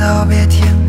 道别天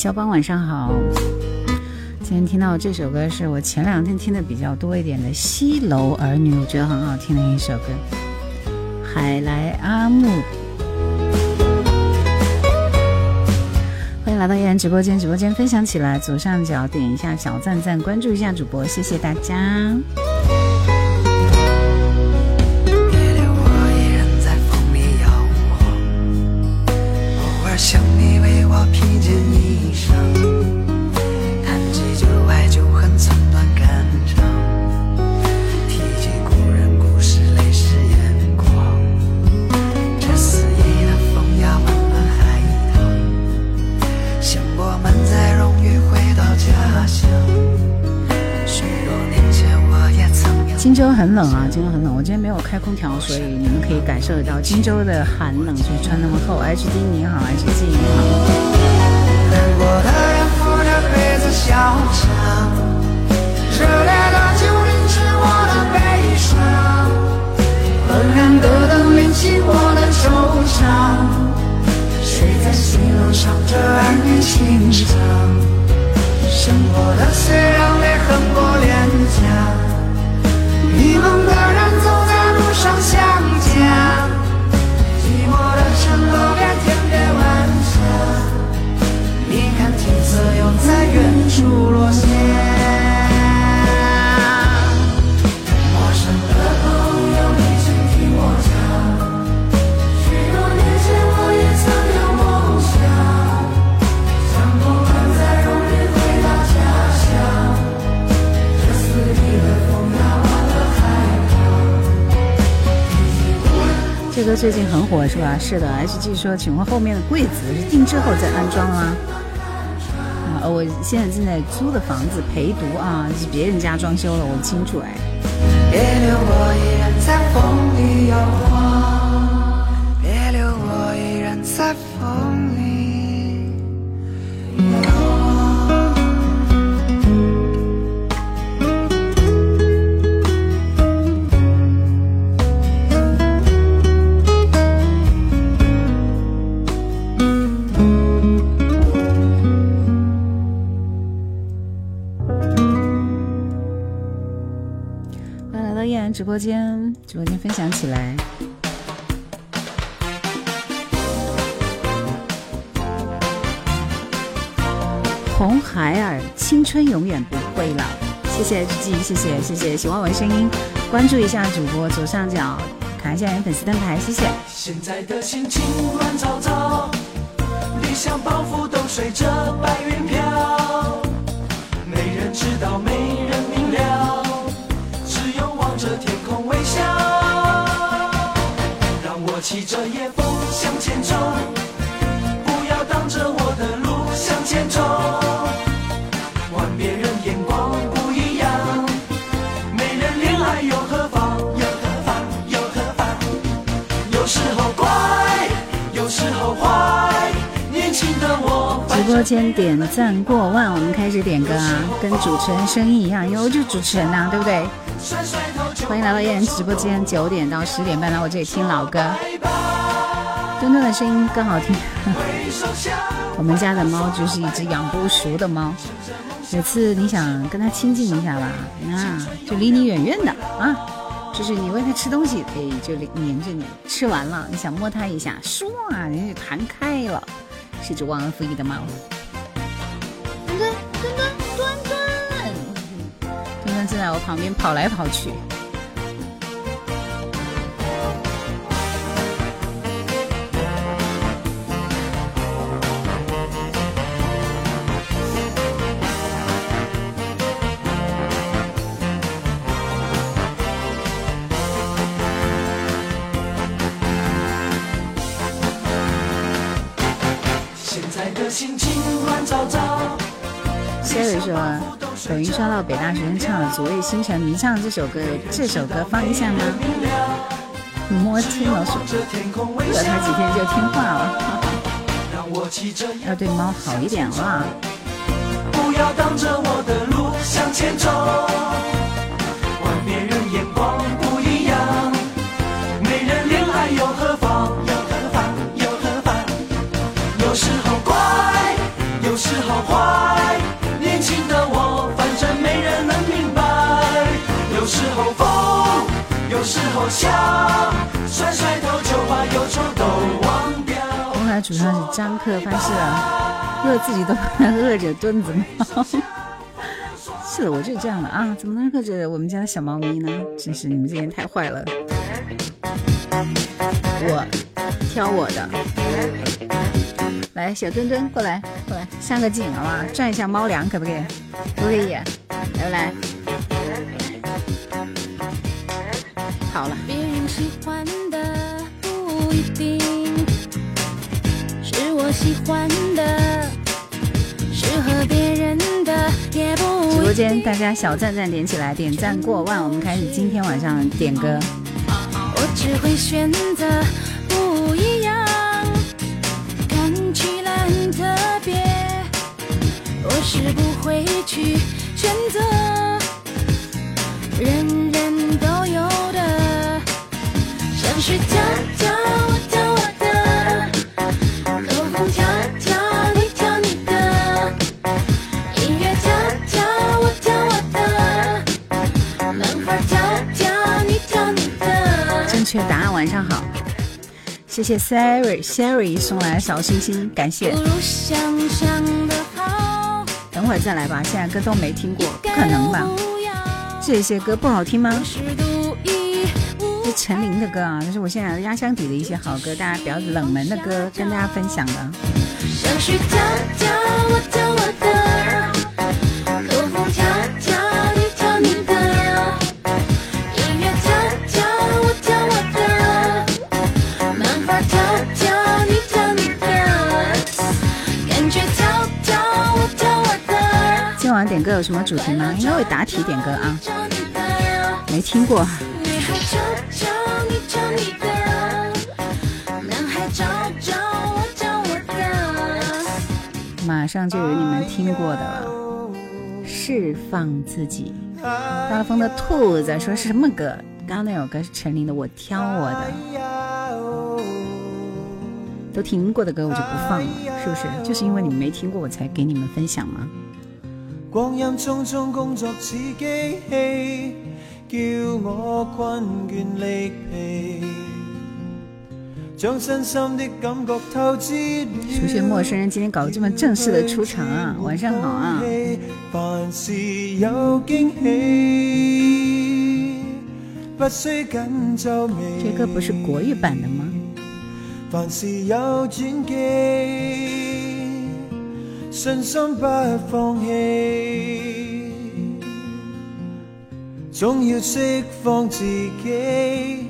肖邦晚上好。今天听到这首歌是我前两天听的比较多一点的《西楼儿女》，我觉得很好听的一首歌。海来阿木，欢迎来到依然直播间，直播间分享起来，左上角点一下小赞赞，关注一下主播，谢谢大家。很冷啊，荆州很冷。我今天没有开空调，所以你们可以感受得到荆州的寒冷，所以穿那么厚。HD 你好，HG 你好。难过的人扶着杯子笑场，热烈的酒淋湿我的悲伤，昏暗的灯淋醒我的惆怅。谁在西楼唱着儿女情长？生活的虽然泪痕过脸颊，迷茫的人走在路上想家，寂寞的城楼边天边晚霞。你看天色又在远处落下。最近很火是吧？是的，HG 说，请问后面的柜子是定制后再安装吗？啊，我现在正在租的房子陪读啊，是别人家装修了，我不清楚哎。别留我一人在风里摇晃，别留我一人在直播间，直播间分享起来。红孩儿，青春永远不会老。谢谢 HG，谢谢谢谢，喜欢我的声音，关注一下主播左上角，卡一下人粉丝灯牌，谢谢。现在的心情乱糟糟，理想抱负都随着白云飘，没人知道，没骑着夜风向前冲，不要挡着我的路向前冲。播间点赞过万，我们开始点歌啊，跟主持人声音一样，有就主持人呐、对不对？欢迎来到叶人直播间，九点到十点半来我这里听老歌。墩墩的声音更好听。我们家的猫就是一只养不熟的猫，每次你想跟它亲近一下吧，那就离你远远的啊。就是你喂它吃东西，哎，就黏着你。吃完了，你想摸它一下，唰，人家弹开了。是只忘恩负义的猫。墩墩墩墩墩墩，墩墩正在我旁边跑来跑去。Siri 说，抖音刷到北大学生唱的《昨夜星辰》，迷上这首歌，这首歌放一下吗？摸清了说，饿他几天就听话了，要对猫好一点啊。不要挡着我的路向前走，有时候笑，甩甩头就把忧愁都忘掉。红海主唱是张克发誓啊，饿自己都不能饿着墩子猫。是的，我就这样的啊，怎么能饿着我们家的小猫咪呢？真是你们这些人太坏了。我挑我的，来，小墩墩过来，过来上个镜好吧？转一下猫粮可不可以？可不可以？来不来？好了。别人喜欢的不一定是我喜欢的，适合别人的也不。直播间大家小赞赞点起来，点赞过万，我们开始今天晚上点歌。我只会选择不一样，看起来很特别。我是不会去选择人正确答案，晚上好。谢谢 Siri Siri 送来的小星星，感谢。等会儿再来吧，现在歌都没听过，不可能吧？这些歌不好听吗？陈琳的歌啊，这是我现在压箱底的一些好歌，大家比较冷门的歌跟大家分享的。像是跳跳我跳我的，口风跳跳你跳你的，音乐跳跳我跳我的，漫画跳跳你跳你的，感觉跳跳我跳我的。今晚点歌有什么主题吗？应该会答题点歌啊，没听过。女孩找找你找你的，男孩找找我找我的。马上就有你们听过的了，释放自己。大风的兔子说是什么歌？刚刚那首歌是陈琳的《我挑我的》，都听过的歌我就不放了，是不是？就是因为你们没听过，我才给你们分享吗？光阴匆匆，工作似機器，叫我困倦力疲，將身心的感覺透支了。熟悉的陌生人今天搞得这么正式的出场啊！晚上好啊！凡事有驚喜，不需緊皺眉。这歌不是国语版的吗？凡事有轉機，信心不放棄，總要釋放自己，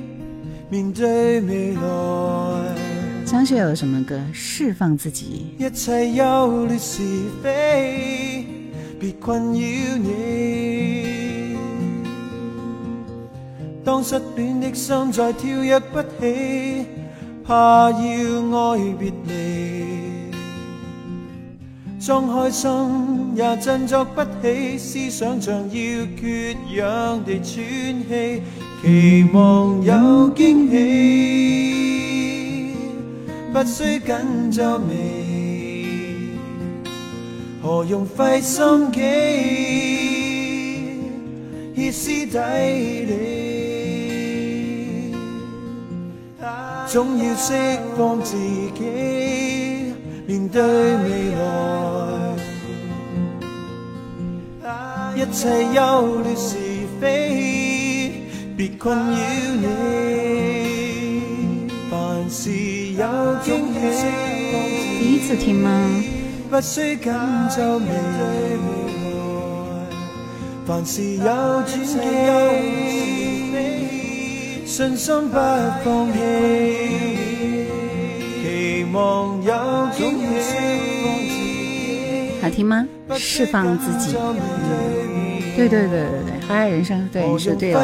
面對未來。张学友什么歌？释放自己。一切優劣是非，別困擾你。當失戀的心再跳躍不起，怕要愛別離。装開心也振作不起，思想像要缺氧地喘氣，期望有驚喜。不需紧皱眉，何用费心机歇斯底里？总要释放自己，面对未来，一切忧虑是非，别困扰你。凡事有惊喜，第一次听吗？不需紧皱眉。凡事有转机，信心不放弃，期望有惊喜。好听吗？释放自己。对对对对对，海海人生，对你说对了。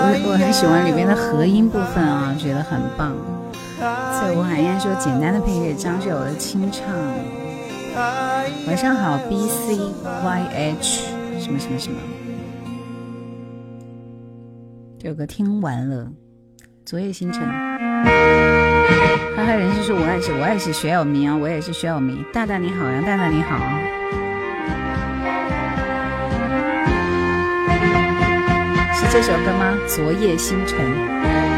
我我很喜欢里面的和音部分啊，觉得很棒。在吴海燕说简单的配乐，张学友的清唱。晚上好，B C Y H 什么什么什么。这首歌听完了，昨夜星辰。嗨嗨，人生说我也是，我也是学友迷啊，我也是学友迷。大大你好，呀大大你好。是这首歌吗？昨夜星辰。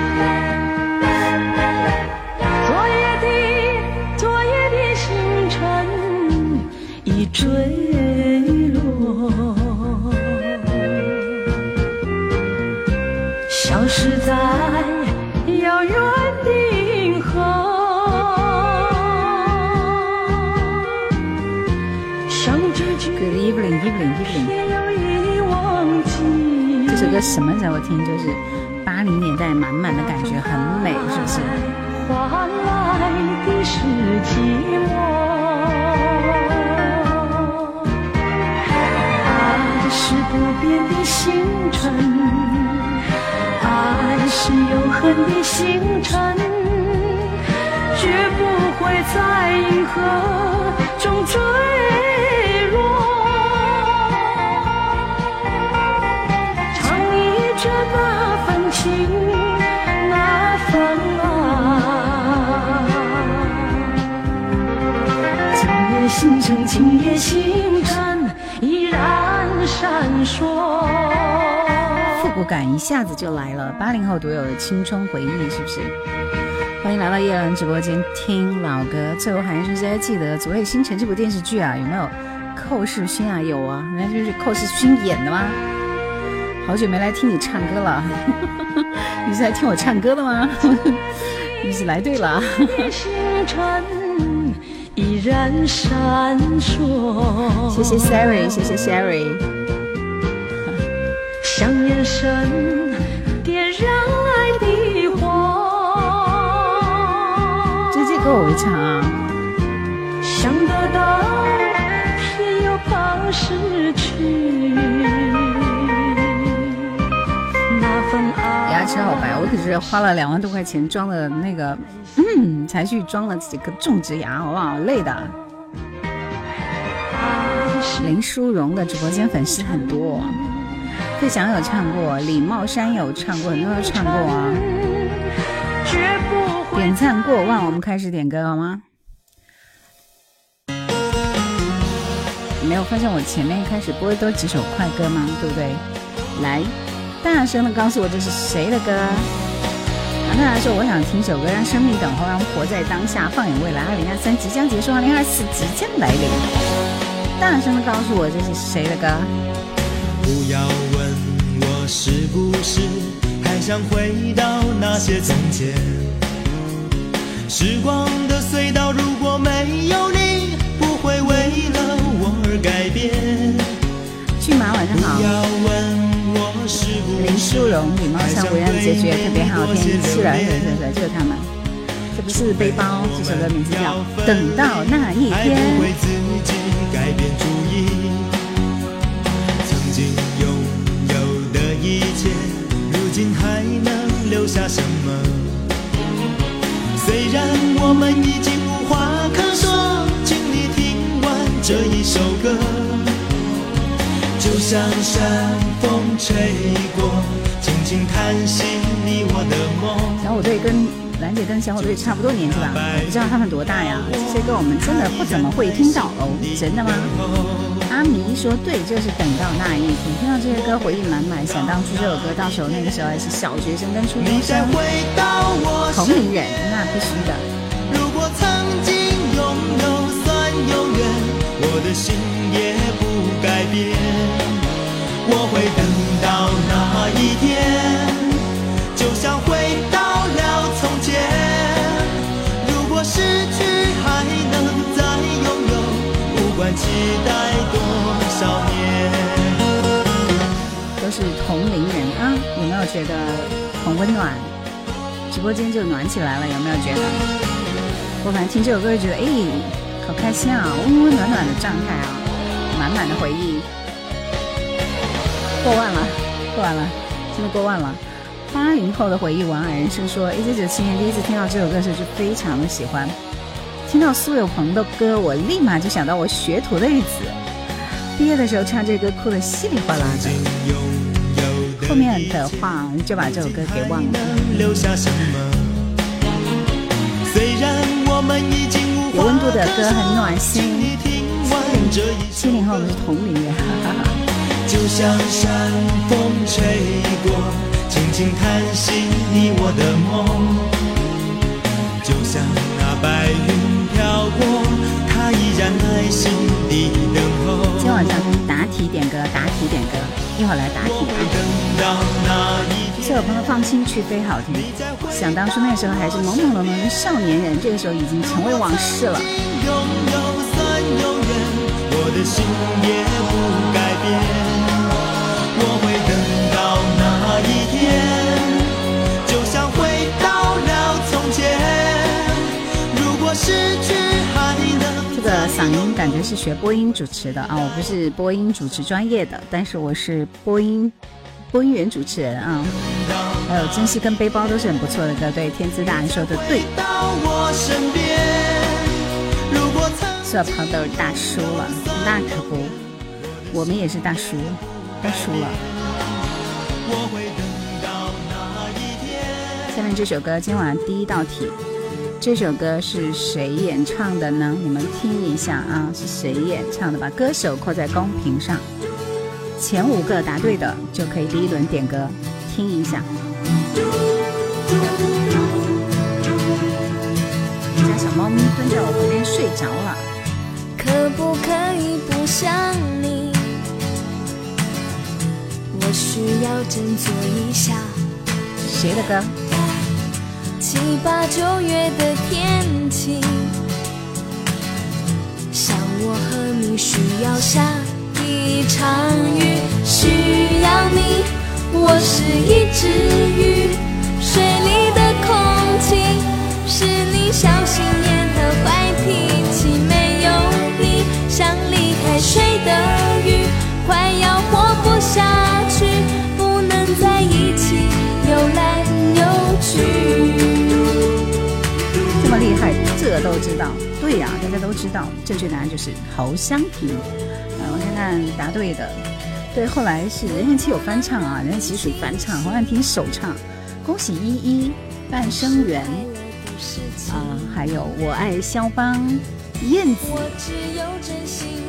这首歌什么时候听？就是八零年代，满满的感觉，很美，是不是？换来的是寂寞。爱是不变的星辰，爱是永恒的星辰，绝不会在银河中坠那份情，那份爱。今夜星辰，今夜星辰依然闪烁。复古感一下子就来了，八零后独有的青春回忆，是不是？欢迎来到叶兰直播间听老歌。最后还是大家记得《昨夜星辰》这部电视剧啊，有没有寇世勋啊？有啊，人家就是寇世勋演的吗？好久没来听你唱歌了，你是来听我唱歌的吗？你是来对了。依然闪烁。谢谢 Siri，谢谢 Siri。像眼神点燃爱的火。这这歌我会唱啊。爱。牙齿好白，我可是花了两万多块钱装的那个，嗯，才去装了几个种植牙，好不好？累的。林淑荣的直播间粉丝很多，费翔有唱过，李茂山有唱过，很多人唱过啊。点赞过万，我们开始点歌好吗？没有发现我前面开始播的都几首快歌吗？对不对？来，大声的告诉我这是谁的歌？杨太太说：“我想听首歌，让生命等候，让我们活在当下，放眼未来。二零二三即将结束，二零二四即将来临。”大声的告诉我这是谁的歌？不要问我是不是还想回到那些从前。时光的隧道，如果没有你，不会为了我而改变。骏马晚上好不林是淑荣、李茂山、维安的结局也特别好听，是的，是的，是的，就是他们。这不是背包，这首歌名字叫《等到那一天》。有的一切，如今还能留下什么？虽然我们已经无话可说，请你听完这一首歌。山风吹过，轻轻叹息你我的梦。小虎队跟兰姐跟小虎队差不多年纪吧？我不知道他们多大呀。这些歌我们真的不怎么会听到哦，真的吗？阿迷说对，就是等到那一天，听到这些歌回忆满满，想当初这首歌，到时候那个时候还是小学生跟初中生，同龄人，那必须的。如果曾经拥有算永远，我的心也不改变。我会等到那一天，就像回到了从前。如果失去还能再拥有，不管期待多少年。都是同龄人啊，有没有觉得很温暖？直播间就暖起来了，有没有觉得？我反正听这首歌就觉得，哎，好开心啊，温温暖暖的状态啊，满满的回忆。过万了，过万了，真的过万了。八零后的回忆，王爱人生说，一九九七年第一次听到这首歌时就非常的喜欢，听到苏有朋的歌，我立马就想到我学徒的日子。毕业的时候唱这歌，哭得稀里哗啦的。后面的话就把这首歌给忘了。虽然我们已经无有温度的歌很暖心。七零后我们是同龄人，哈哈哈。就像山风吹过，轻轻叹息你我的梦。就像那白云飘过，它依然耐心地等候。今天晚上答题点歌，答题点歌，一会儿来答题啊。等到那一天。谢我朋友放心去飞好听，想当初那时候还是懵懵懂懂的少年人，这个时候已经成为往事了。拥有三永远，我的心也不改变。嗓音感觉是学播音主持的啊，我不是播音主持专业的，但是我是播音播音员主持人啊。还有珍惜跟背包都是很不错的歌，对，天资大人说的对，到我身边。如果曾苏小鹏都是大叔了，那可不，我们也是大叔，大叔了。下面这首歌今晚第一道题，这首歌是谁演唱的呢？你们听一下啊，是谁演唱的？把歌手扣在公屏上，前五个答对的就可以第一轮点歌，听一下。我家小猫咪蹲在我旁边睡着了，可不可以不想你？我需要振作一下。谁的歌？七八九月的天气，像我和你需要下一场雨，需要你，我是一只鱼，水里的空气是你小心眼和坏脾气，没有你像离开水的鱼，快要活不下都知道？对呀、大家都知道，正确答案就是侯湘婷。呃，我看看答对的，对，后来是任贤齐有翻唱啊，任贤齐属翻唱，侯湘婷首唱。恭喜依依、半生缘啊、还有我爱肖邦、燕子我只有真心。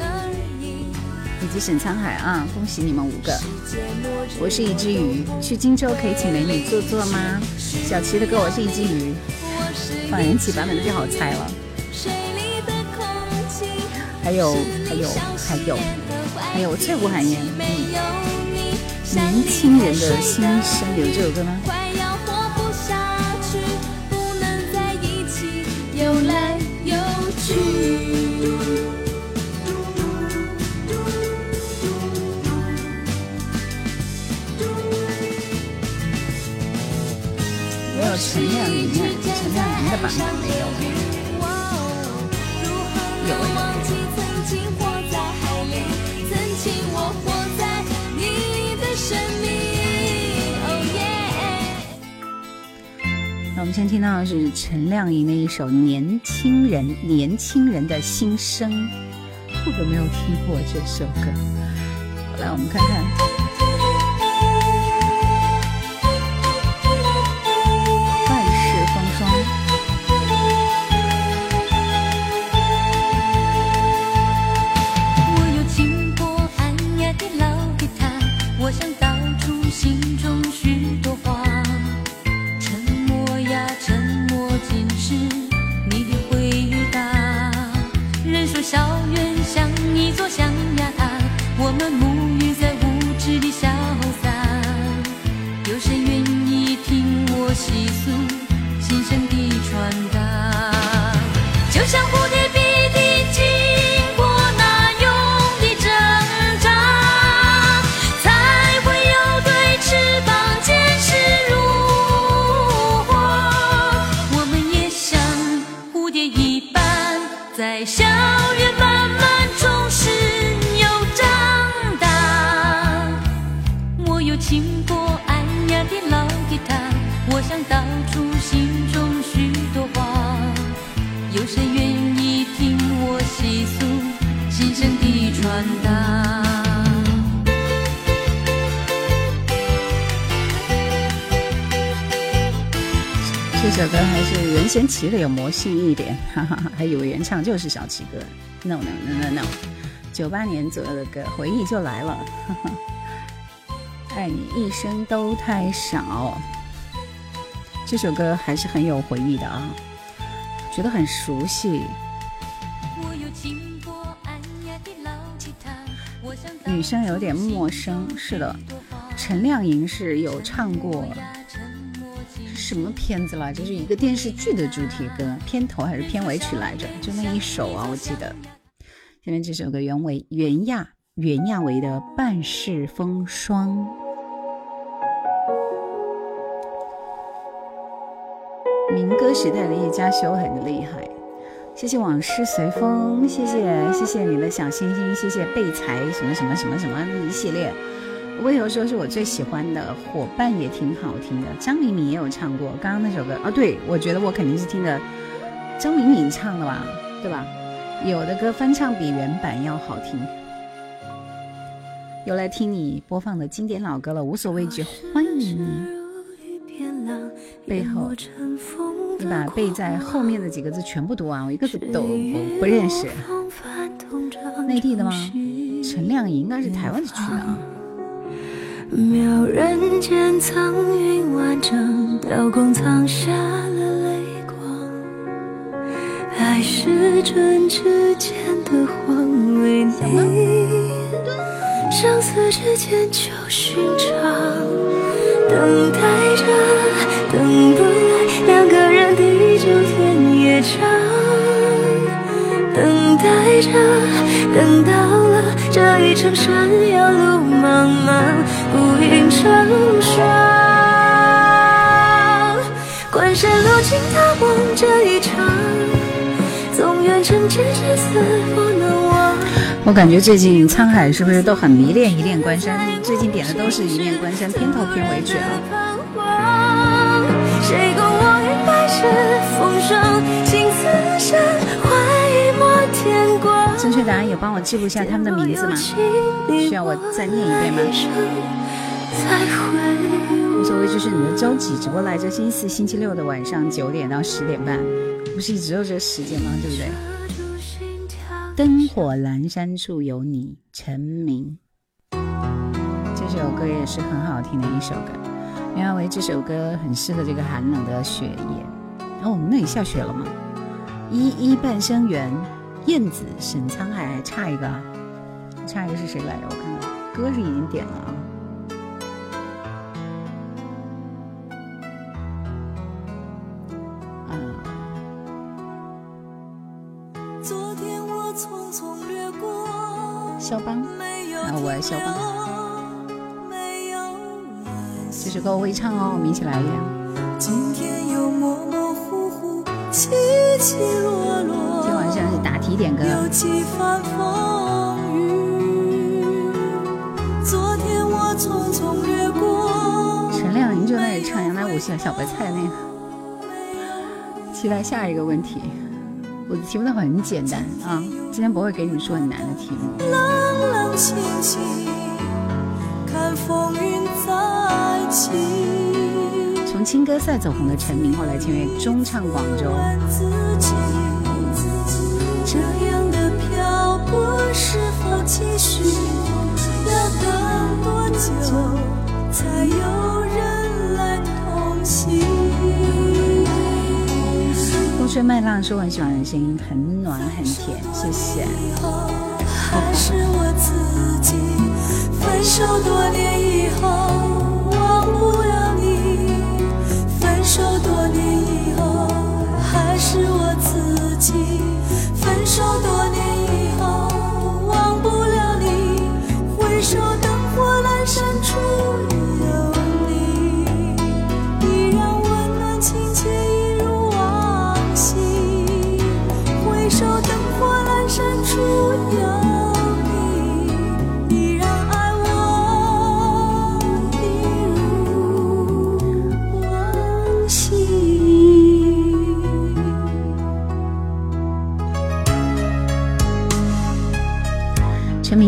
及沈沧海啊，恭喜你们五个。我是一只鱼，去荆州可以请美女坐坐吗？小齐的歌我是一只鱼，放人气版本的就好猜了。还有还有还有还有翠湖寒烟，嗯，年轻人的心声有这首歌吗？快要活不下去，不能在一起游来游去。有陈亮莹，陈亮莹的版本没有。有，我活在你的生命。Oh yeah。那我们先听到的是陈亮莹的一首《年轻人》，年轻人的心声。我有没有听过这首歌？来，我们看看。道出心中许多话。有谁愿意听我细诉心声的传达？这首歌还是任贤齐的有魔性一点，哈哈哈，还以为原唱就是小齐哥，no no no no no，九八年左右的歌，回忆就来了，哈哈。爱你一生都太少，这首歌还是很有回忆的啊，觉得很熟悉。女生有点陌生，是的，陈亮莹是有唱过是什么片子来着？就是一个电视剧的主题歌，片头还是片尾曲来着？就那一首啊，我记得。下面这首歌原为袁娅袁娅维的《半世风霜》。民歌时代的叶嘉修很厉害，谢谢往事随风，谢谢谢谢你的小心心，谢谢备财什么什么什么什么一系列。温柔说是我最喜欢的？伙伴也挺好听的，张敏敏也有唱过。刚刚那首歌哦，对，我觉得我肯定是听的张敏敏唱的吧，对吧？有的歌翻唱比原版要好听。又来听你播放的经典老歌了，无所畏惧，欢迎你。背后，你把背在后面的几个字全部读完，我一个字都不不认识。内地的吗？陈亮颖应该是台湾区的啊。渺人间苍云万丈，刀光藏下了泪光。爱是针指间的谎，为你之间就寻常。等待着，等不来，两个人地久天也长。等待着，等到了这一程山遥路茫茫，孤影成双。关山路尽踏梦这一场，纵愿成千世死不。我感觉最近沧海是不是都很迷恋《一念关山》？最近点的都是《一念关山》片头片尾曲啊。谁共我风一抹天光。正确答案有帮我记录一下他们的名字吗？需要我再念一遍吗？无所谓，就是你的周几直播来着？星期四、星期六的晚上九点到十点半，不是一直有这个时间吗？对不对？灯火阑珊处有你，陈明。这首歌也是很好听的一首歌。因为这首歌很适合这个寒冷的雪夜。哦，那里下雪了吗？依依半生缘，燕子沈沧海，还差一个，差一个是谁来着？我看看，歌是已经点了。啊，有啊，我爱肖邦。邦，没有颜色。这首歌我会唱哦，我们一起来练。今天又模模糊糊，起起落落。今晚上是答题点歌。有几番风雨。昨天我匆匆掠过，陈亮您就那里唱《杨乃武小小白菜》那个。期待下一个问题，我的题目都很简单啊，今天不会给你们说很难的题目。冷冷清清，看风云再起。从青歌赛走红的陈明，后来签约中唱广州。问自己，这样的漂泊是否继续？要等多久才有人来同行？吹麦浪说我很喜欢的声音，很暖很甜，谢谢。还是我自己，分手多年以后忘不了你。分手多年以后，还是我自己。分手多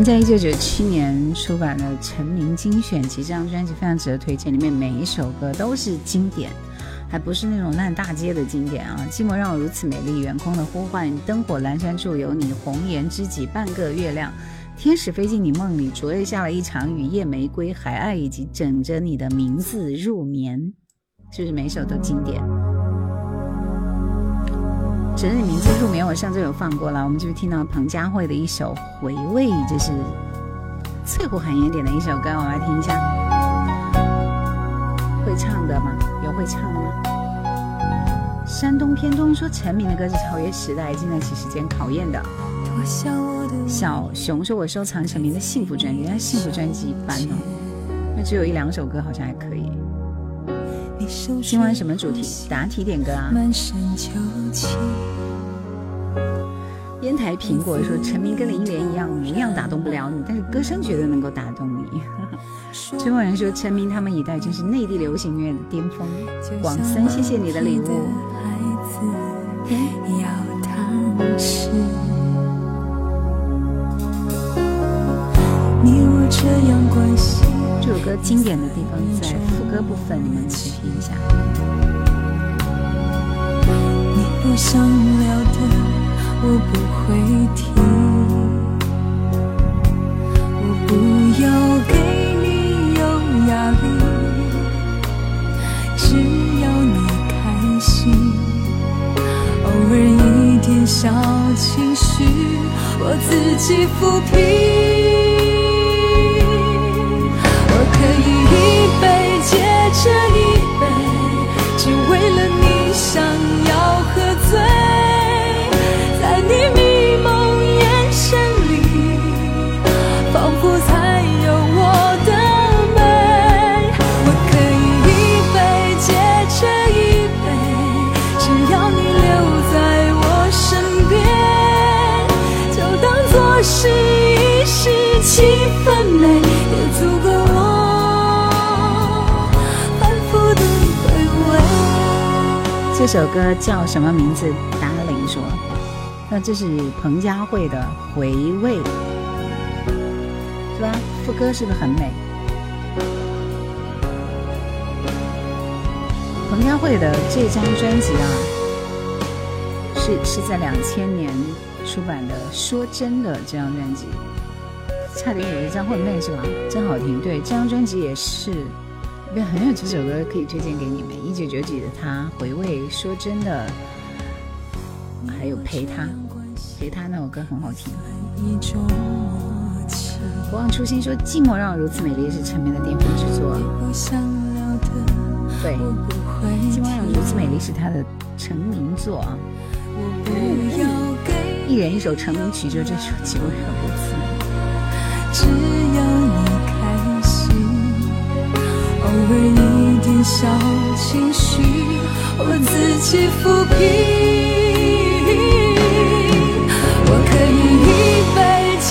在一九九七年出版的《成名精选集》这张专辑非常值得推荐，里面每一首歌都是经典，还不是那种烂大街的经典啊！寂寞让我如此美丽，远空的呼唤，灯火阑珊处有你，红颜知己，半个月亮，天使飞进你梦里，昨夜下了一场雨，夜玫瑰，海岸以及枕着你的名字入眠，是不是每首都经典？枕着你名字入眠，我上周有放过了，我们就是听到彭佳慧的一首《回味》，这是翠湖寒烟点的一首歌，我们来听一下。会唱的吗？有会唱的吗？山东偏东说陈明的歌是超越时代、经得起时间考验的。小熊说：“我收藏陈明的幸福专辑，但幸福专辑一般哦，那只有一两首歌好像还可以。今晚什么主题？答题点歌啊。烟台苹果说陈明跟林忆莲一样，模样打动不了你，但是歌声绝对能够打动你。追梦人说陈明他们一代真是内地流行音乐的巅峰。广森，谢谢你的礼物。要糖吃。你我这样关系，这首歌经典的地方在副歌部分，你们去听一下。你不想聊的我不会提，我不要给你有压力，只要你开心。偶尔一点小情绪，我自己抚平。我可以这一杯，只为了你想这首歌叫什么名字？达玲说，那这是彭佳慧的《回味》，是吧？副歌是不是很美？彭佳慧的这张专辑啊，是是在两千年出版的《说真的》这张专辑，差点以为张惠妹是吧？真好听。对，这张专辑也是。对，很有几首歌可以推荐给你们。一九九几的他，回味说真的，还有陪他，陪他那首歌很好听。不忘初心说，寂寞让我如此美丽是陈明的巅峰之作。对，寂寞让我如此美丽是他的成名作啊。我不要给一人一首成名曲，就这首寂寞让我如此美丽。尔一点小情绪，我自己抚平。我可以一杯接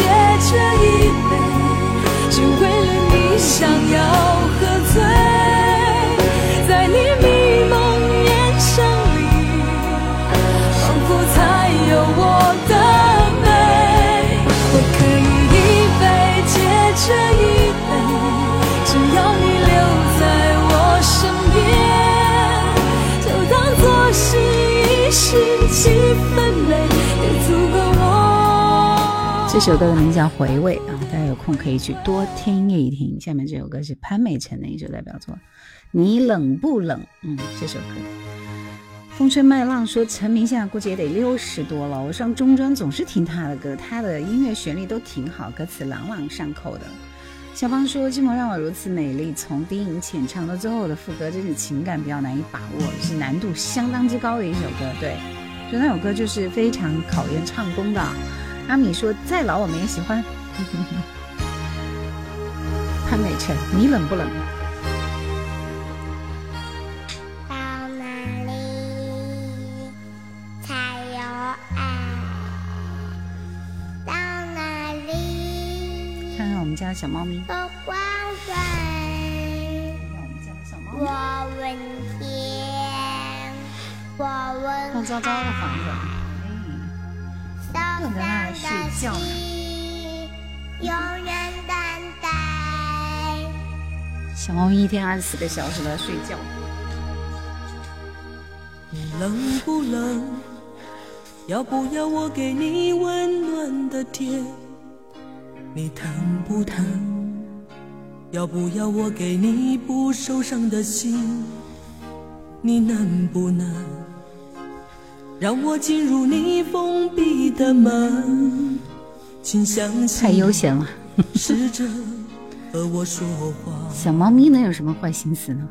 着一杯，只为了你想要喝醉，气氛美，也足够我。这首歌的名字叫《回味》啊，大家有空可以去多听一听。下面这首歌是潘美辰的一首代表作，《你冷不冷》。嗯，这首歌。风吹麦浪说，陈明现在估计也得六十多了。我上中专总是听他的歌，他的音乐旋律都挺好，歌词朗朗上口的。小芳说：“寂寞让我如此美丽，从低吟浅唱到最后的副歌，真是情感比较难以把握，是难度相当之高的一首歌。对，就那首歌就是非常考验唱功的。”阿米说：“再老我们也喜欢。”潘美辰，你冷不冷？到哪里才有爱？到哪里看看我们家的小猫咪？我们家的小猫咪，我问天，乱糟糟的房子。嗯海，不能让它睡觉呢西永远等待。小猫咪一天二十四个小时都在睡觉。你冷不冷？要不要我给你温暖的甜？你疼不疼？要不要我给你不受伤的心？你能不能让我进入你封闭的门？请相信，太悠闲了。试着和我说话。小猫咪能有什么坏心思呢？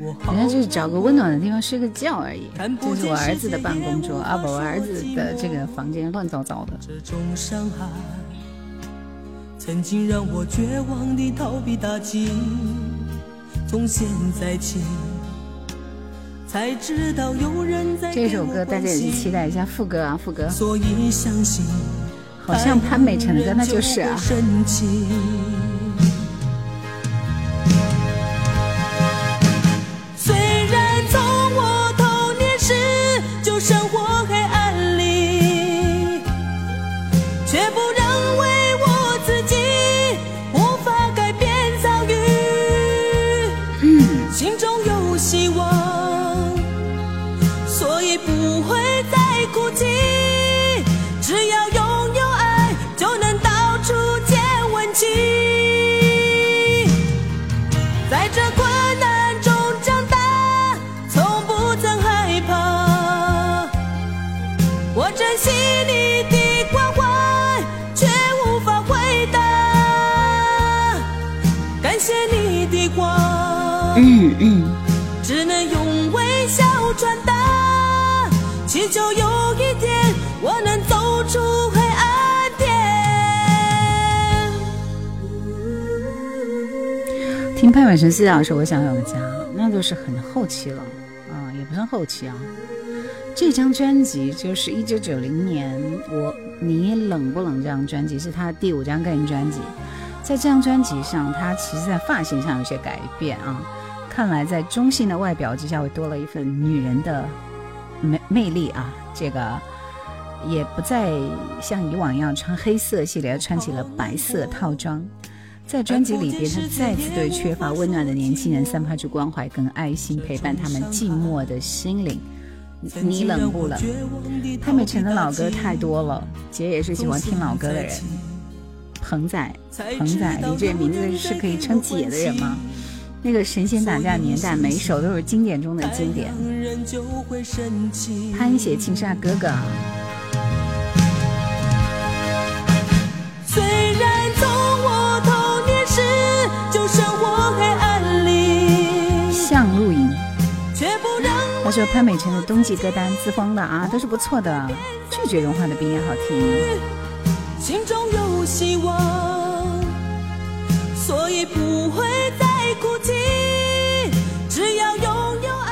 我好人家就是找个温暖的地方睡个觉而已。这是我儿子的办公桌啊，不，我儿子的这个房间乱糟糟的。这种伤害，曾经让我绝望地逃避打击。从现在起，才知道有人在这首歌大家也是期待一下副歌啊，副歌。所以相信，好像潘美辰的歌，那就是啊。嗯，只能用微笑传达，祈求有一天我能走出黑暗点。听潘美辰四小时，我想有个家，那就是很后期了啊，也不算后期啊。这张专辑就是一九九零年我你冷不冷这张专辑是他的第五张个人专辑，在这张专辑上，他其实在发型上有些改变啊，看来在中性的外表之下，会多了一份女人的魅魅力啊，这个。也不再像以往一样穿黑色系列，而穿起了白色套装。在专辑里边，他再次对缺乏温暖的年轻人散发出关怀跟爱心，陪伴他们寂寞的心灵。你冷不冷？潘美辰的老歌太多了，姐也是喜欢听老歌的人。鹏仔，鹏仔，你这名字是可以称姐的人吗？那个神仙打架年代，每一首都是经典中的经典。潘写青纱哥哥，虽然从我童年时就生活黑暗里，向露营。他说潘美辰的冬季歌单自封的啊，都是不错的。拒绝融化的冰也好听。心中有希望，所以不会再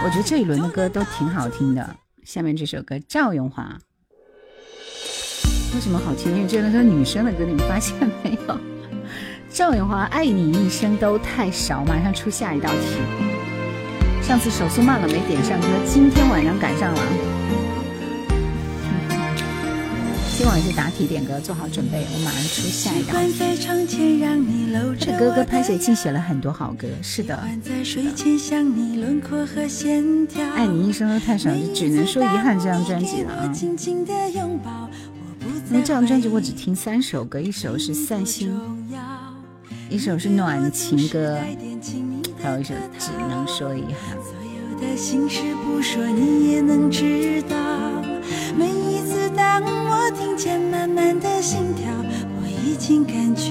我觉得这一轮的歌都挺好听的。下面这首歌赵咏华，为什么好听？因为这轮是女生的歌，你们发现没有？赵咏华《爱你一生都太少》，马上出下一道题。上次手速慢了没点上歌，今天晚上赶上了。今晚是答题点歌，做好准备，我马上出下一道他的哥哥潘协庆写了很多好歌，是的。爱你一生都太少，就只能说遗憾这张专辑了啊。紧紧的拥抱，这张专辑我只听三首歌，一首是《散心》，一首是《暖情歌》，还有一首《只能说遗憾》。次当我听见慢慢的心跳，我已经感觉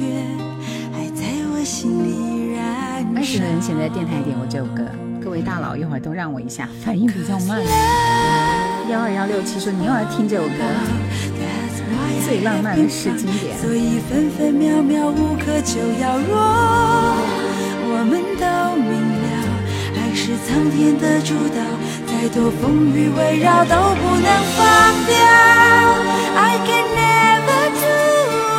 还在我心里燃二十烧。人前在电台点过这首歌，各位大佬一会儿都让我一下，反应比较慢。幺二幺六七说你又要听这首歌，最浪漫的是经典。所以分分秒秒无可救药。若我们都明了，爱是苍天的主导，再多风雨围绕都不能放掉。I can never do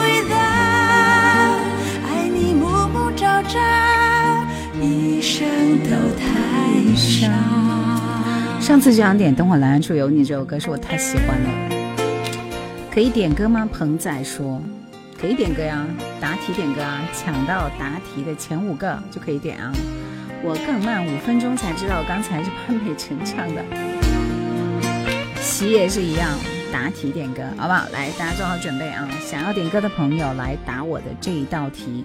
without，爱你暮暮朝朝，一生都太少。上次就想点，等会儿蓝处有你这首歌是我太喜欢了，可以点歌吗？鹏仔说可以点歌呀，答题点歌啊，抢到答题的前五个就可以点啊。我更慢五分钟才知道刚才是潘美辰唱的，喜也是一样，答题点歌，好不好？来，大家做好准备啊！想要点歌的朋友来答我的这一道题，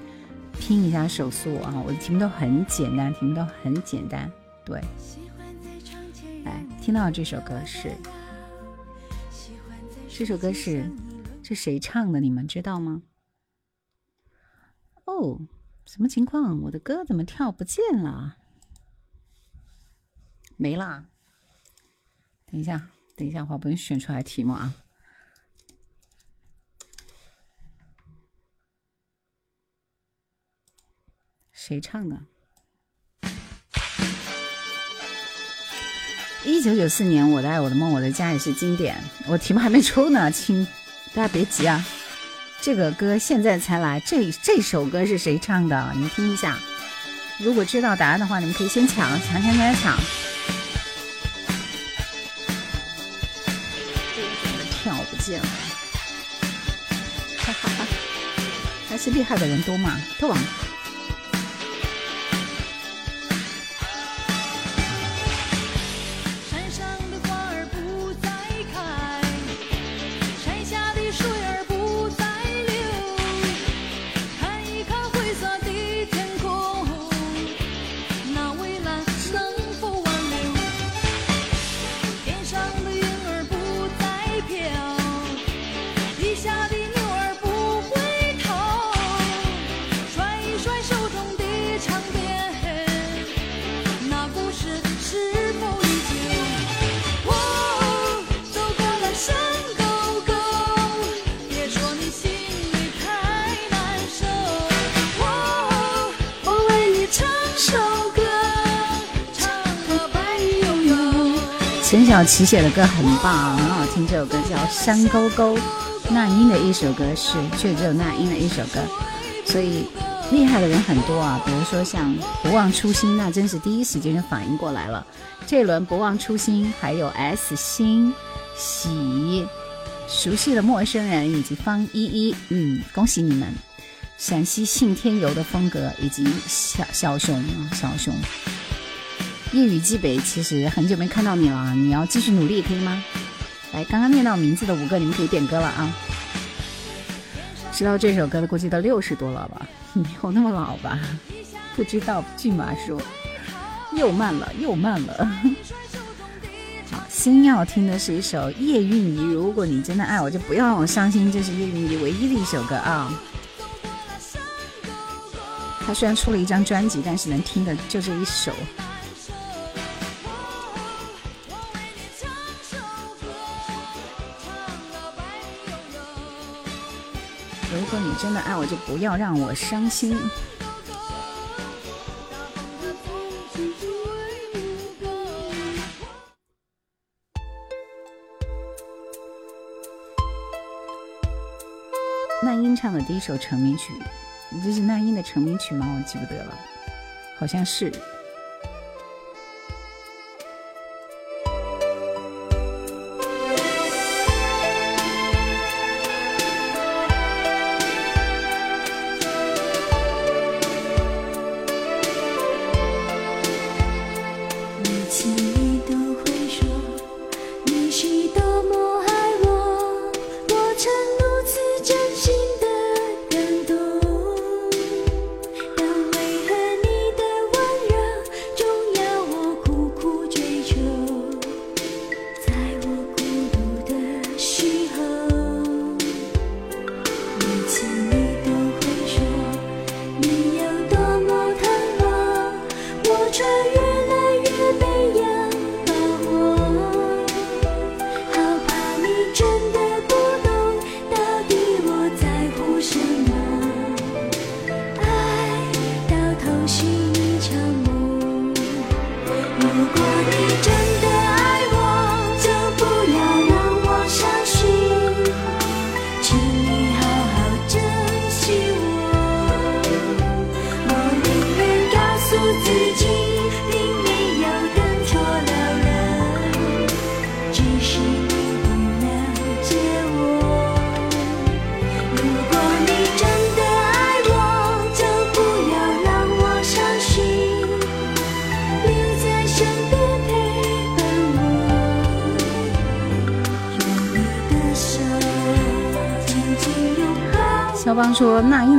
拼一下手速啊！我的题目都很简单，题目都很简单，对。来，听到这首歌是，这首歌是，是谁唱的？你们知道吗？哦。什么情况？我的歌怎么跳不见了？没啦！等一下，等一下，我不用选出来题目啊。谁唱的？一九九四年，《我的爱我的梦我的家》也是经典。我题目还没出呢，亲，大家别急啊。这个歌现在才来，这这首歌是谁唱的？你们听一下。如果知道答案的话，你们可以先抢，抢抢抢抢。为什么跳不见了？哈哈哈！还是厉害的人多嘛，特王。陈小奇写的歌很棒啊，很好听。这首歌叫《山沟沟》，那英的一首歌是，却只有那英的一首歌。所以厉害的人很多啊，比如说像不忘初心，那真是第一时间就反应过来了。这一轮不忘初心，还有 S 心喜，熟悉的陌生人以及方依依，嗯，恭喜你们。陕西信天游的风格以及小小熊，小熊。夜雨寄北，其实很久没看到你了，你要继续努力，可以吗？来，刚刚念到名字的五个，你们可以点歌了啊！知道这首歌的估计都六十多了吧？没有那么老吧？不知道，骏马说又慢了，又慢了。好，先要听的是一首叶蕴仪，如果你真的爱我，就不要让我伤心。这是叶蕴仪唯一的一首歌啊！他虽然出了一张专辑，但是能听的就这一首。真的爱我，就不要让我伤心。那英唱的第一首成名曲，这是那英的成名曲吗？我记不得了，好像是。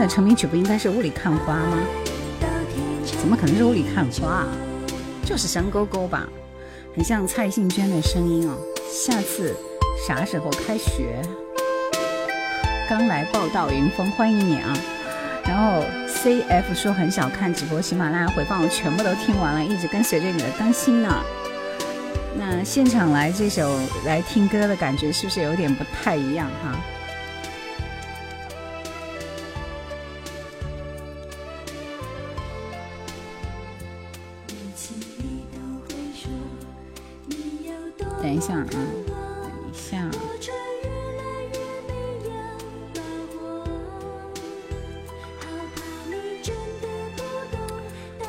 成名曲不应该是《雾里看花》吗？怎么可能是《雾里看花》啊？就是山沟沟吧，很像蔡幸娟的声音哦。下次啥时候开学？刚来报道，云峰欢迎你啊！然后 C F 说很少看直播，喜马拉雅回放我全部都听完了，一直跟随着你的更新呢。那现场来这首来听歌的感觉是不是有点不太一样哈？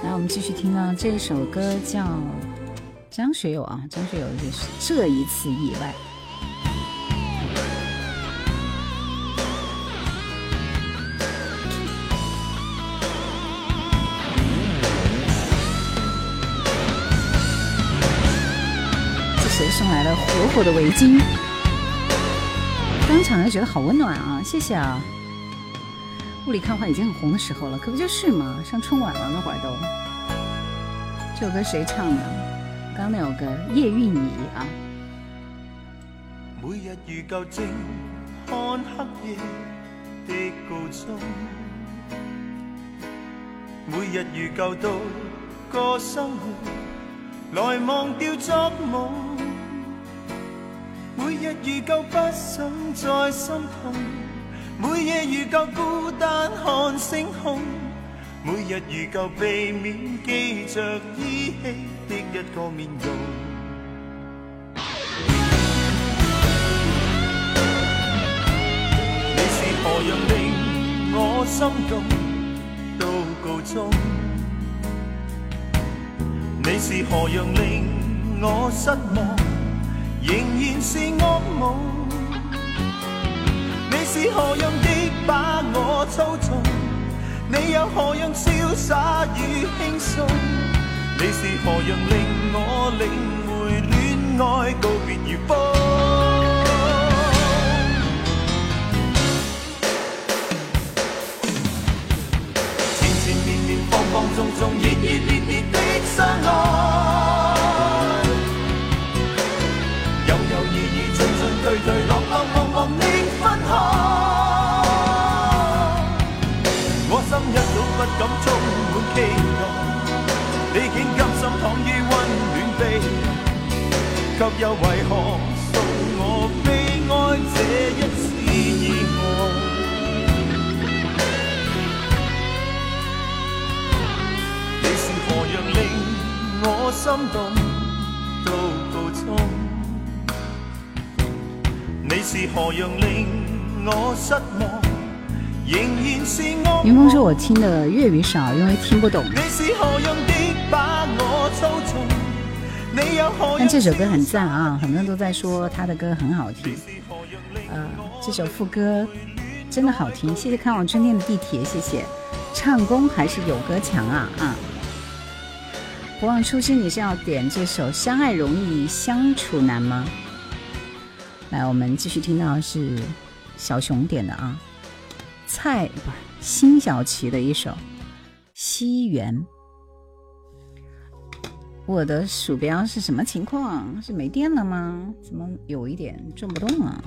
来，我们继续听到这首歌叫张学友啊，张学友就是这一次意外。这谁送来了火火的围巾？当场就觉得好温暖啊！谢谢啊。雾里看花已经很红的时候了，可不就是嘛？上春晚了那会儿都。这首歌谁唱的？刚那首歌叶蕴仪啊。每日如旧正看黑夜的告终，每日如旧度过生活，来忘掉昨梦。每日如旧不想再心痛，每夜如旧孤單看星空，每日如舊避免記着依稀的一個面容。你是何樣令我心動到告終？你是何樣令我失望，仍然是噩夢？是何样的把我操纵？你有何样潇洒与轻松？你是何样令我领会恋爱告别如风？缠缠绵绵，方方仲仲，热热烈烈的相爱。滿期待，你竟甘心躺於溫暖被內，卻又為何送我悲哀這一次意外？你是何樣令我心動到告終？你是何樣令我失望？仍然是我。云峰说：“我听的粤语少，因为听不懂。但这首歌很赞啊，很多人都在说他的歌很好听。呃，这首副歌真的好听，谢谢看望春天的地铁，谢谢。唱功还是有歌强啊啊！不忘初心，你是要点这首《相爱容易相处难》吗？来，我们继续听到是小熊点的啊，蔡不是辛晓琪的一首《西园》。我的鼠标是什么情况？是没电了吗？怎么有一点转不动啊？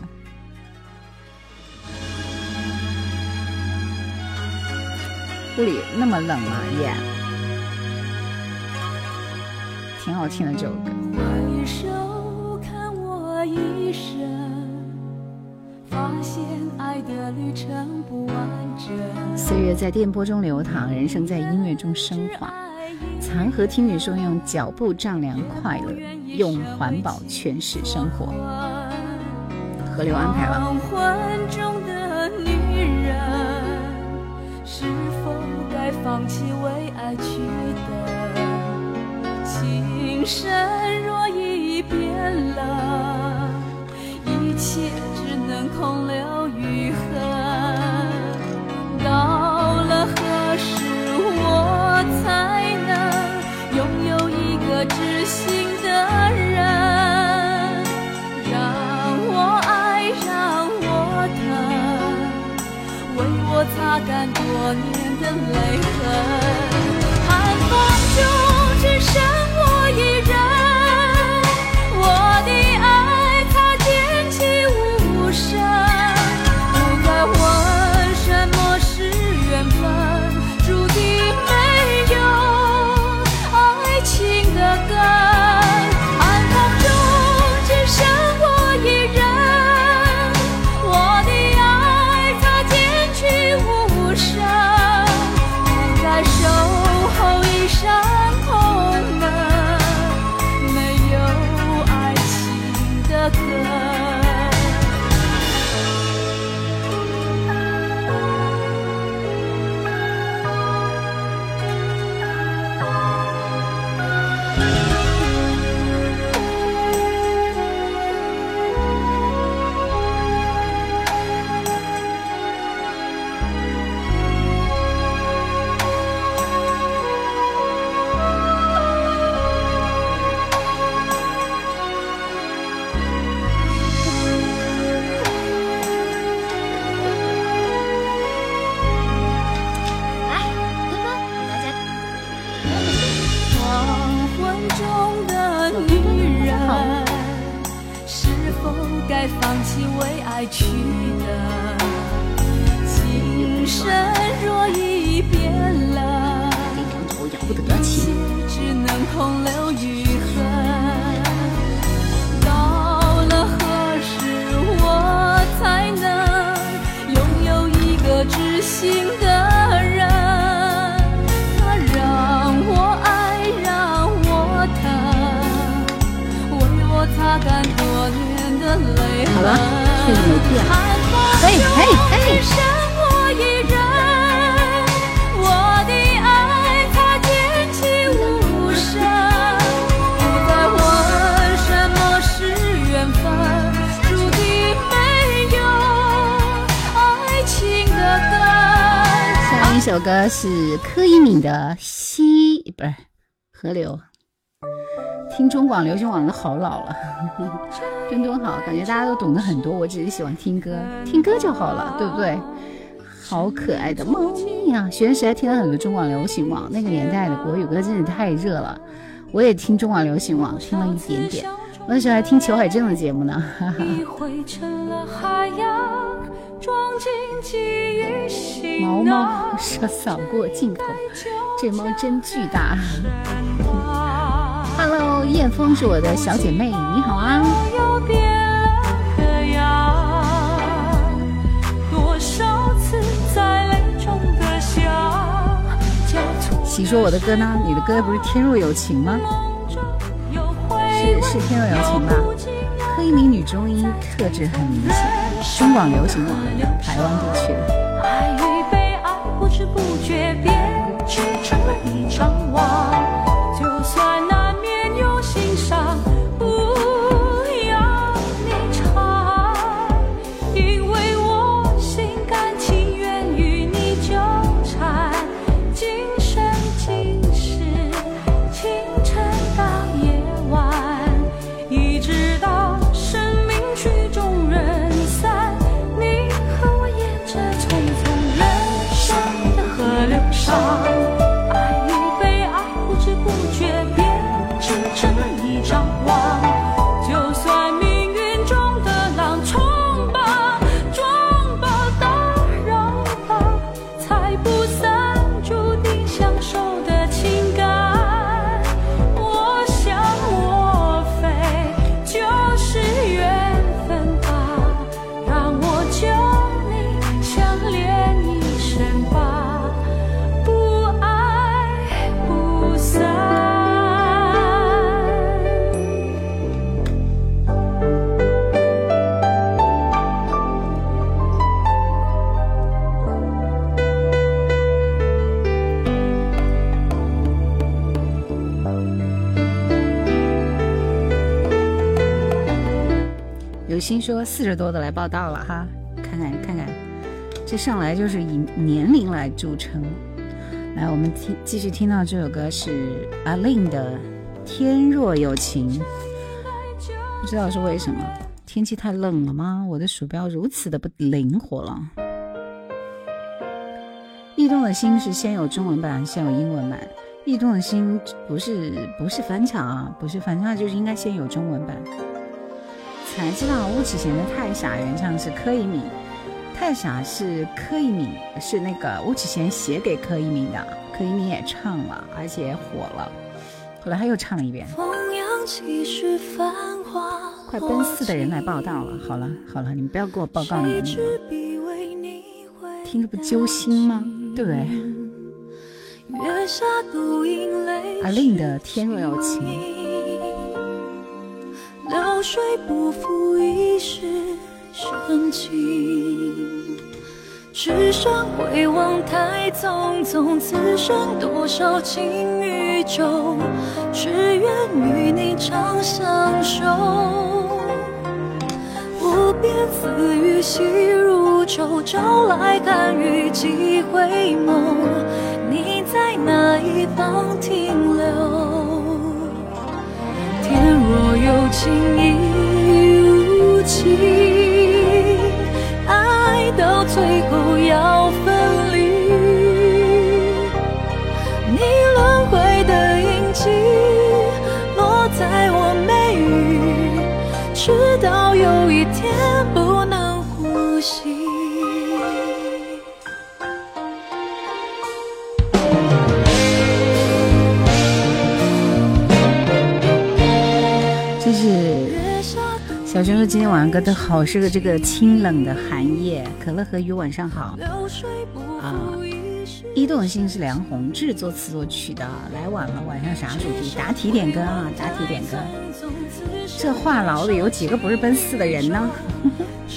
屋里那么冷啊？耶、挺好听的这首歌。回首看我一生，岁月在电波中流淌，人生在音乐中升华。残荷听雨说用脚步丈量快乐，用环保诠释生活。河流安排了。黄昏中的女人，是否该放弃为爱去的？情深若已变了，一切空留余恨。到了何时我才能拥有一个知心的人？让我爱，让我疼，为我擦干多年的泪痕。心的人？他让我爱，让我疼，为我擦干多年的泪痕。好了这个没电寒风首歌是柯以敏的《溪》，不是河流。听中广流行网的好老了，墩墩好，感觉大家都懂得很多，我只是喜欢听歌，听歌就好了，对不对？好可爱的猫咪啊！学生时代听了很多中广流行网，那个年代的国语歌真是太热了。我也听中广流行网，听了一点点。我那时候还听裘海正的节目呢，哈哈。装进记忆行毛囊猫说扫过镜头，这猫真巨大。Hello，燕峰是我的小姐妹，你好啊。又变了个样，多少次在泪中的想，交错喜说我的歌呢？你的歌不是《天若有情》吗？是是《天若有情》吧？柯以敏女中音特质很明显，中广流行网台湾地区。爱与被爱不知不觉编织成了一张网，心说四十多的来报道了哈，看看看看，这上来就是以年龄来著称。来，我们听继续听到这首歌是阿令的《天若有情》，不知道是为什么？天气太冷了吗？我的鼠标如此的不灵活了。驿动的心是先有中文版，先有英文版。驿动的心不是不是翻唱啊，不是翻唱，就是应该先有中文版。才知道巫启贤的《太傻》原唱是柯以敏，《太傻》是柯以敏，是那个巫启贤写给柯以敏的，柯以敏也唱了，而且也火了。后来他又唱了一遍。快奔四的人来报道了，好了好了，你们不要给我报告年龄了，听着不揪心吗？对不对？阿令的《天若有情》。流水不负一世深情，只剩回望太匆匆，此生多少情与愁，只愿与你长相守。无边丝雨细如愁，朝来寒雨几回眸，你在哪一方停留？天若有情亦无情，小熊说今天晚上歌的好是个这个清冷的寒夜。可乐和鱼晚上好啊！一动的心是梁宏志作词作曲的。来晚了，晚上啥主题？答题点歌啊！答题点歌。这话痨的有几个不是奔四的人呢？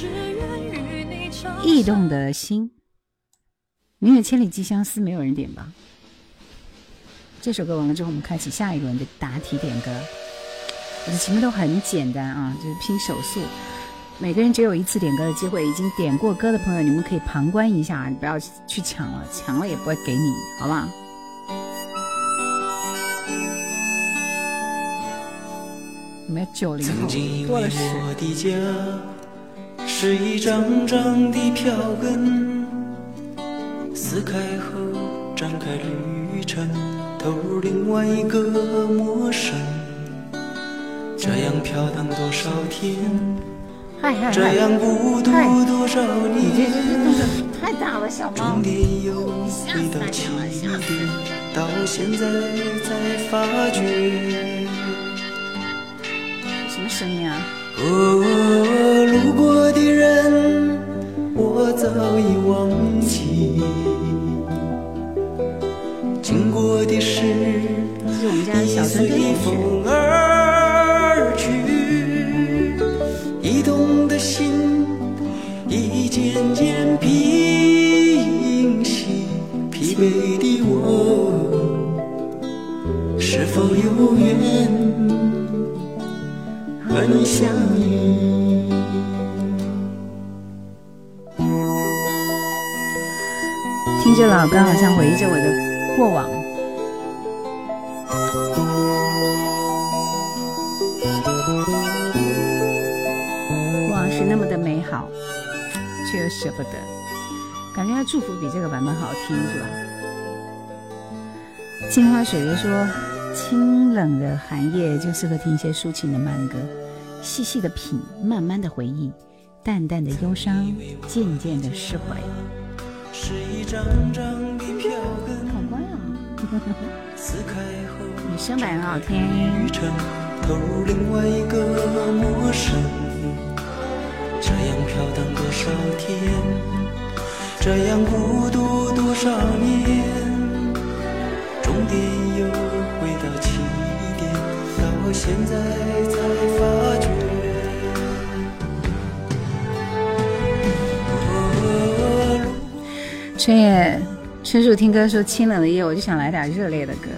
异动的心，明月千里寄相思，没有人点吧？这首歌完了之后，我们开启下一轮的答题点歌。我的题目都很简单啊，就是拼手速。每个人只有一次点歌的机会，已经点过歌的朋友，你们可以旁观一下，你不要去抢了，抢了也不会给你，好吧？你们九零后多了是。是一张张的票根，撕开后展开旅程，投入另外一个陌生。这样飘荡多少天，嗨嗨这样嗨！孤独多少你这这这动年。作 太大了，小猫终。点又回到起点，到现在才发觉。什么声音啊？哦，路过的人，我早已忘记；经过的事，这是我们家小孙随跟同老歌，好像回忆着我的过往。往事那么的美好，却又舍不得。感觉他祝福比这个版本好听，是吧？镜花水月说，清冷的寒夜就适合听一些抒情的慢歌，细细的品，慢慢的回忆，淡淡的忧伤，渐渐的释怀。是一张张的票根，好乖啊！撕开后女生版很好听。旅程，投入另外一个陌生。这样飘荡多少天，这样孤独多少年，终点又回到起点，到现在春夜，春树听歌说清冷的夜，我就想来点热烈的歌。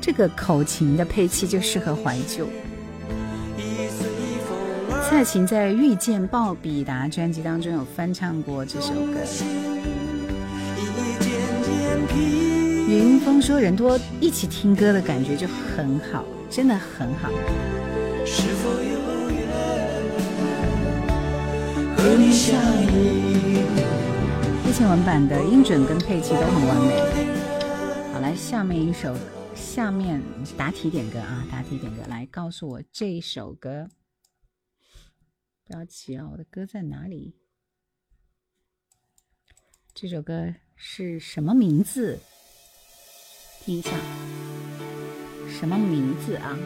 这个口琴的配器就适合怀旧。蔡琴在《遇见鲍比达》专辑当中有翻唱过这首歌。云峰说人多一起听歌的感觉就很好，真的很好。是否有缘和你相依？庆文版的音准跟配器都很完美。好，来下面一首，下面答题点歌啊，答题点歌，来告诉我这一首歌。不要急啊，我的歌在哪里？这首歌是什么名字？听一下，什么名字啊？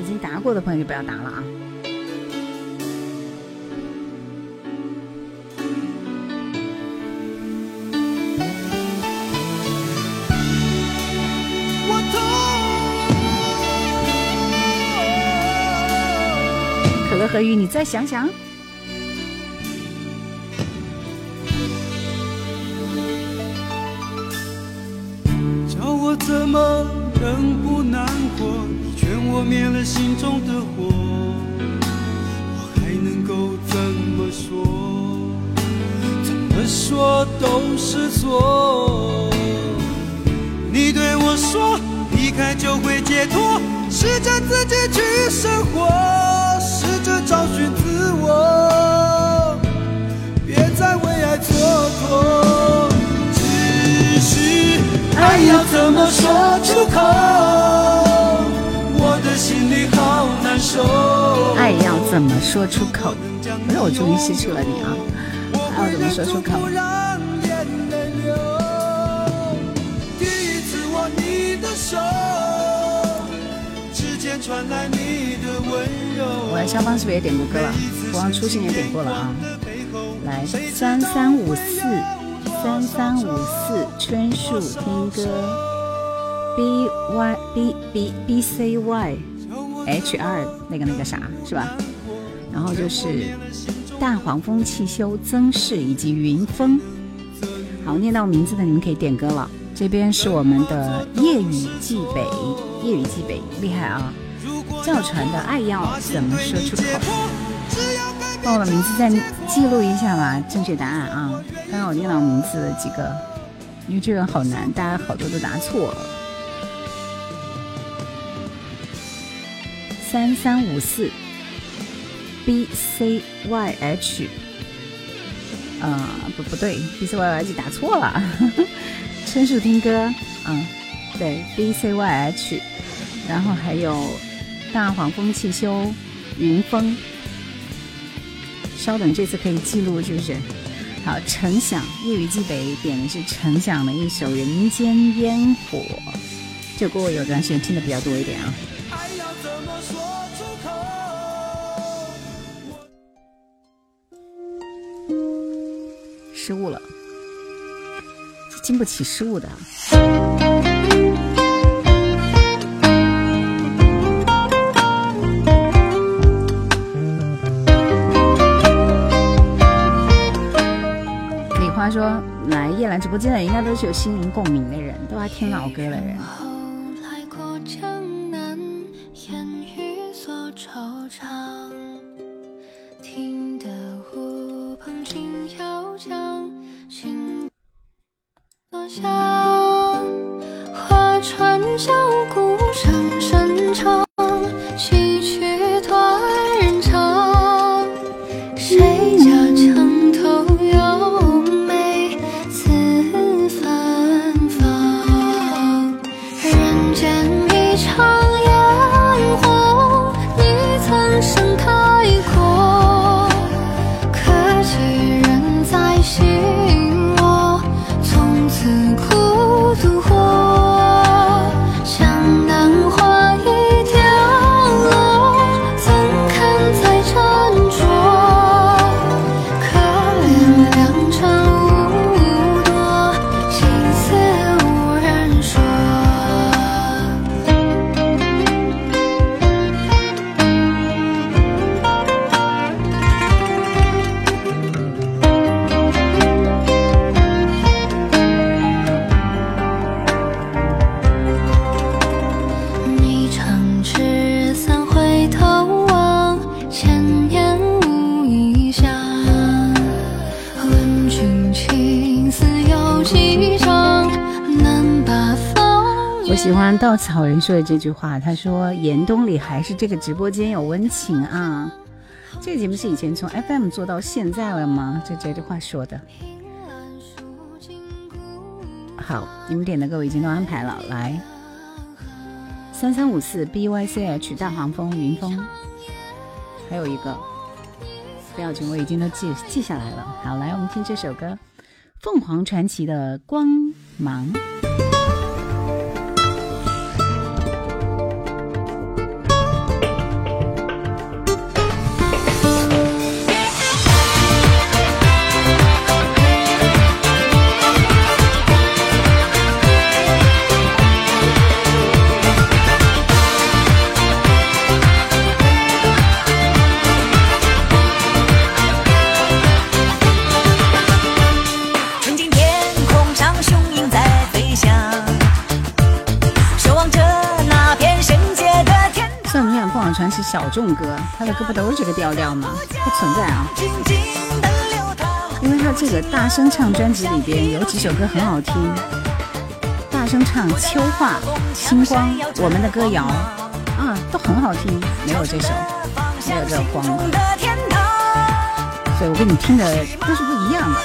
已经答过的朋友就不要答了啊。何。雨，你再想想。叫我怎么能不难过？你劝我灭了心中的火，我还能够怎么说？怎么说都是错。你对我说，离开就会解脱，试着自己去生活，别再为爱蹉跎。只是爱要怎么说出口？我的心里好难受。爱要怎么说出口？不是我终于记住了你啊！爱要怎么说出口？不让眼泪流。第一次握你的手，传来你的温柔。我肖邦是不是也点过歌了？国王初心也点过了啊！来，三三五四，三三五四，春树听歌，B Y B B B C Y H 二那个那个啥是吧？然后就是大黄蜂汽修曾氏以及云峰。好，念到名字的你们可以点歌了。这边是我们的夜雨寄北，夜雨寄北厉害啊！教传的爱要怎么说出口？我的名字再记录一下吧，正确答案啊！刚刚我念到名字的几个，因为这个好难，大家好多都答错了。三三五四，B C Y H，呃，不不对，B C Y H 打错了，春树听歌，嗯，对，B C Y H，然后还有大黄蜂汽修，云峰。稍等，这次可以记录是不是？好，陈响，夜雨寄北点的是陈响的一首《人间烟火》，这歌我有段时间听的比较多一点啊。失误了，经不起失误的。话说：“来叶兰直播间的应该都是有心灵共鸣的人，都爱听老歌的人。后来过江南，烟雨所惆怅。听得乌篷轻摇桨，心所想。划船欢稻草人说的这句话，他说：“严冬里还是这个直播间有温情啊。”这个节目是以前从 FM 做到现在了吗？这这句话说的。好，你们点的歌我已经都安排了，来，三三五四 B Y C H 大黄蜂云峰，还有一个不要紧，我已经都记记下来了。好，来，我们听这首歌，凤凰传奇的《光芒》。传奇小众歌？他的歌不都是这个调调吗？不存在啊，因为他这个大声唱专辑里边有几首歌很好听，大声唱《秋话》《星光》《我们的歌谣》啊，都很好听，没有这首，没有这个光，所以我跟你听的都是不一样的。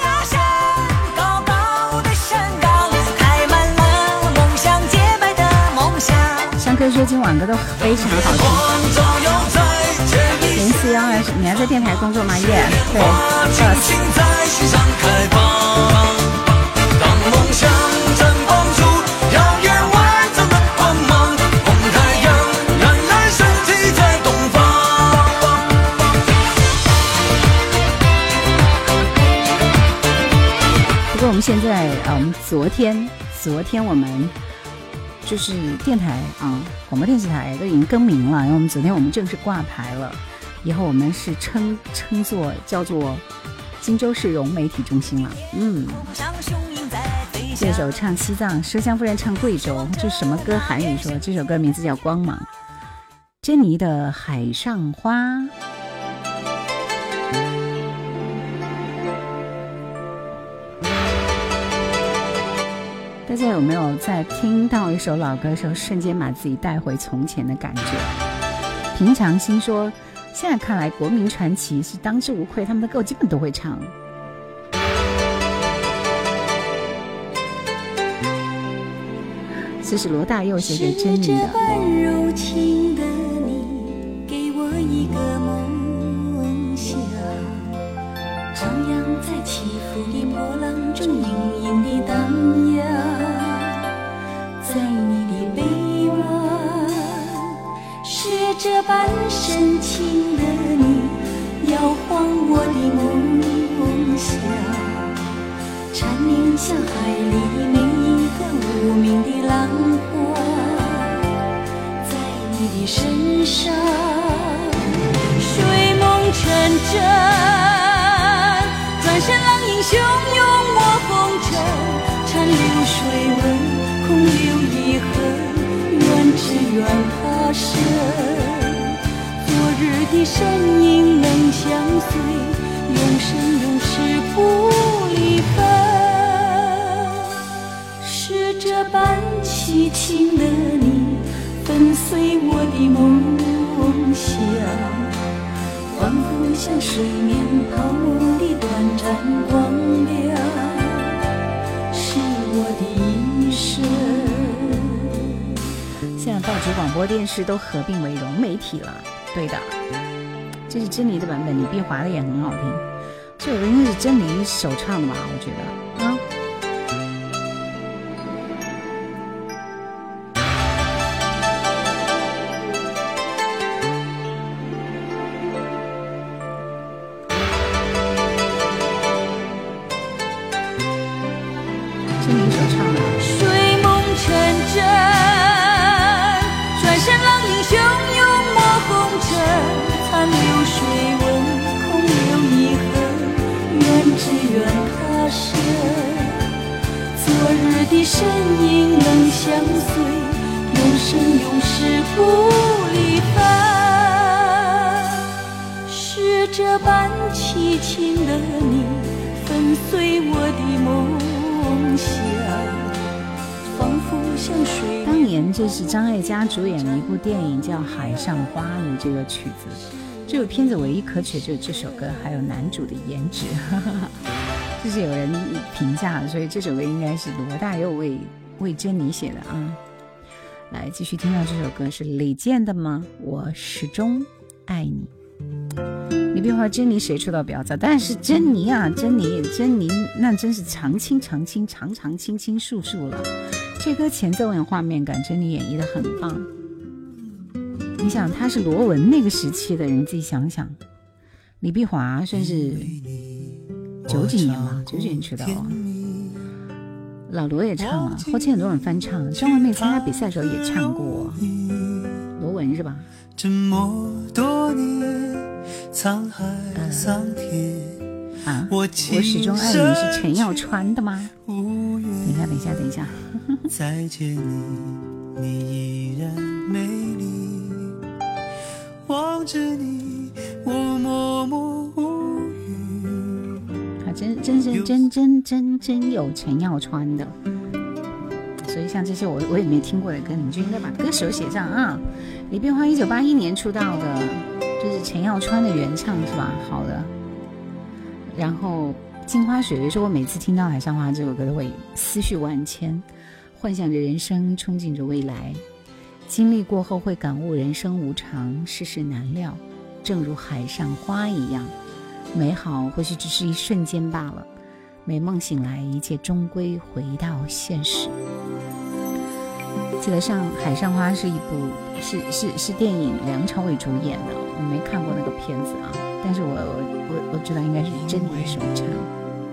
高高的山岗，开满了梦想洁白的梦想。像歌说今晚歌都非常好听。照耀在这里，零四幺二，你还在电台工作吗？耶、对尽，boss。情在心上开放。当梦想绽放出耀眼万丈的光芒，红太阳冉冉升起在东方。不过我们现在，嗯，昨天，昨天我们就是电台啊、广播电视台都已经更名了，因为我们昨天我们正式挂牌了，以后我们是称称作叫做荆州市融媒体中心了。嗯，这。首唱西藏，麝香夫人唱贵州，这是什么歌？韩语说这首歌名字叫《光芒》，珍妮的《海上花》。大家有没有在听到一首老歌的时候，瞬间把自己带回从前的感觉？平常心说，现在看来，国民传奇是当之无愧，他们的歌我基本都会唱。这是罗大佑写给珍妮的。半深情的你，摇晃我的梦想。蝉鸣像海里每一个无名的浪花，在你的身上，睡梦成真，转身浪影汹涌我红尘，残留水纹，空留遗恨，愿只愿他生。的身影能相随，永生永世不离分。是这般凄情的你，粉碎我的梦想，仿佛像水面泡沫的短暂光亮，是我的一生。现在报纸、广播电视都合并为融媒体了。对的，这是珍妮的版本，李碧华的也很好听。这首歌应该是珍妮首唱的吧？我觉得当年这是张艾嘉主演的一部电影，叫《海上花》，的这个曲子。这部片子唯一可取就是这首歌，还有男主的颜值，这是有人评价，所以这首歌应该是罗大佑为为珍妮写的啊。来，继续听到这首歌是李健的吗？我始终爱你。你别说珍妮谁出道比较早，但是珍妮啊，珍妮，珍妮那真是常青常青，长长青青树树了。这歌前奏有画面感，珍妮演绎的很棒。你想，他是罗文那个时期的人，自己想想。李碧华算是九几年吧，九几年出道啊。老罗也唱了，后期很多人翻唱。张惠妹参加比赛的时候也唱过。罗文是吧？这么多年，沧海桑田，啊，我始终爱你是陈耀川的吗？等一下，等一下，等一下。再见你，你依然美丽。望着你，我默默无语。还真真真真真真真有陈耀川的，所以像这些我我也没听过的歌，你们就应该把歌手写上啊。李碧华一九八一年出道的，这是陈耀川的原唱是吧？好的。然后《镜花水月》说，我每次听到《海上花》这首歌都会思绪万千，幻想着人生，憧憬着未来。经历过后会感悟人生无常，世事难料，正如海上花一样，美好或许只是一瞬间罢了。美梦醒来，一切终归回到现实。记得上《海上花》是一部是是是电影，梁朝伟主演的，我没看过那个片子啊，但是我我我我知道应该是珍妮首唱。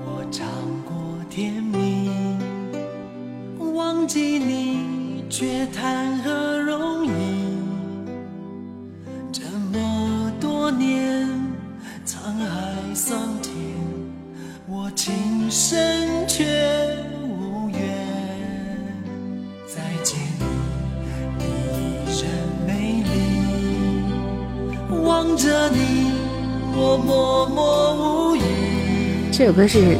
我尝过甜蜜，忘记你却谈何容易？这么多年，沧海桑田，我情深却无缘。再见你，你依然美丽。望着你，我默默无语。这首歌是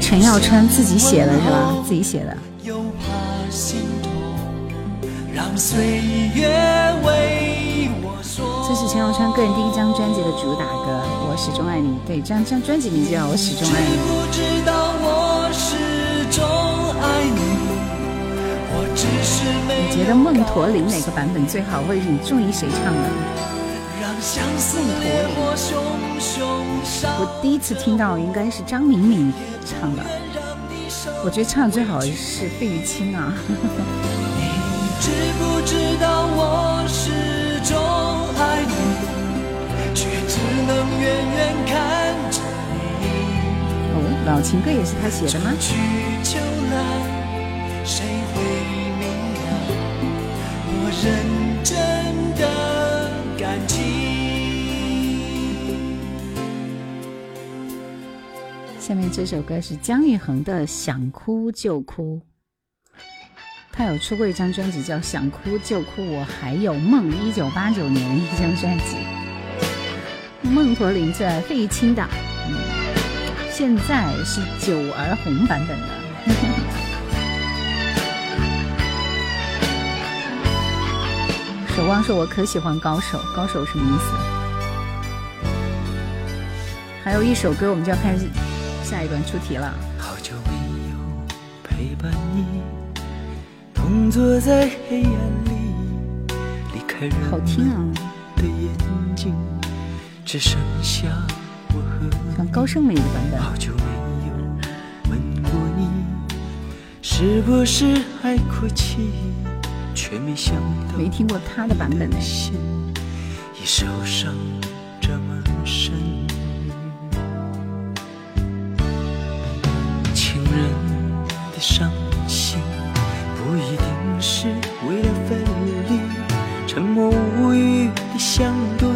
陈耀川自己写的，是吧？自己写的。又怕心痛，让岁月为我说。这是陈耀川个人第一张专辑的主打歌，《我始终爱你》。对，这张张专辑名字叫《我始终爱你》。不知道我始终爱你，我只是没你觉得梦驼铃哪个版本最好，或者是你中意谁唱的？让相思烈火熊熊烧。我第一次听到应该是张明敏唱的，我觉得唱的最好的是费玉清啊。你知不知道我始终爱你，却只能远远看着你。哦，老情歌也是他写的吗？去秋来，谁会明了我认下面这首歌是姜育恒的《想哭就哭》，他有出过一张专辑叫《想哭就哭》，我还有梦，一九八九年一张专辑。孟驼铃是费玉清的，现在是九儿红版本的。守望说：“我可喜欢高手，高手什么意思？”还有一首歌，我们就要开始下一段出题了。好久没有陪伴你，同坐在黑暗里，离开人好听啊，的眼睛，只剩下我和像高胜美的版本。好久没有吻过你，是不是还哭泣？却没想到没听过他的版本呢。心已受伤这么深。的伤心，不一定是为了分离，沉默无语的相对，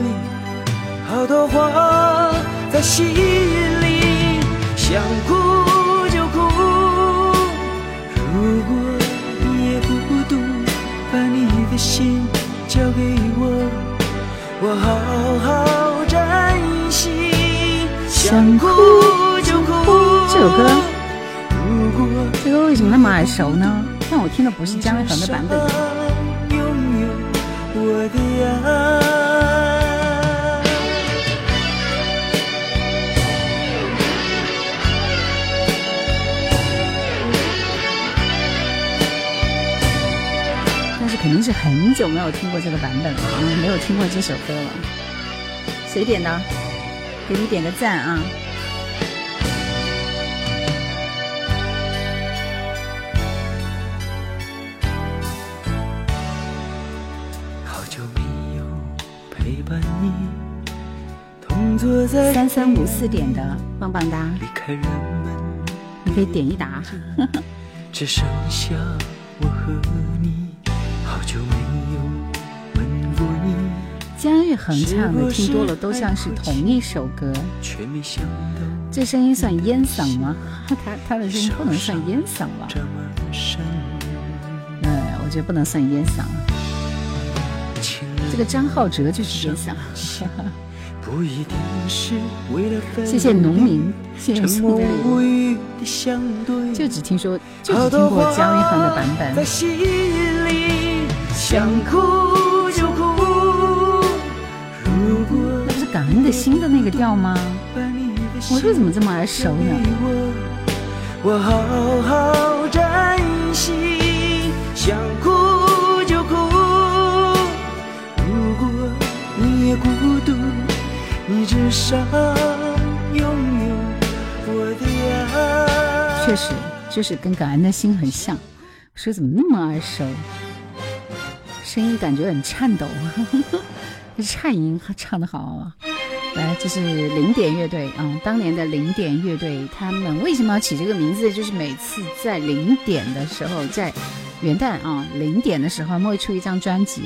好多话在心里，想哭就哭。如果你也孤独，把你的心交给我，我好好珍惜。想哭就哭。这首歌，这歌为什么那么耳熟呢？但我听的不是姜育恒的版本。但是肯定是很久没有听过这个版本了没有听过这首歌了。谁点的给你点个赞啊。三三五四点的棒棒哒，你可以点一打。只剩下我和你。好久没有问过你，姜育恒唱的听多了都像是同一首歌，却没想到这声音算烟嗓吗？他他的声音不能算烟嗓吧？嗯，我觉得不能算烟嗓。这个张浩哲就是烟嗓。不一定是为了分谢谢农民，谢谢沉默送的礼物。无语的相对，就只听说，就只听过姜育恒的版在本。心里想哭就哭。如果那不是感恩的心的那个调吗？我这怎么这么耳熟呢？我，我好好珍惜，想哭就哭。如果你也孤独，你至少拥有我的爱。确实，就是跟感恩的心很像。说怎么那么耳熟？声音感觉很颤抖，颤音唱的好啊！来，这是零点乐队啊、当年的零点乐队，他们为什么要起这个名字？就是每次在零点的时候，在元旦啊零点的时候，他们会出一张专辑。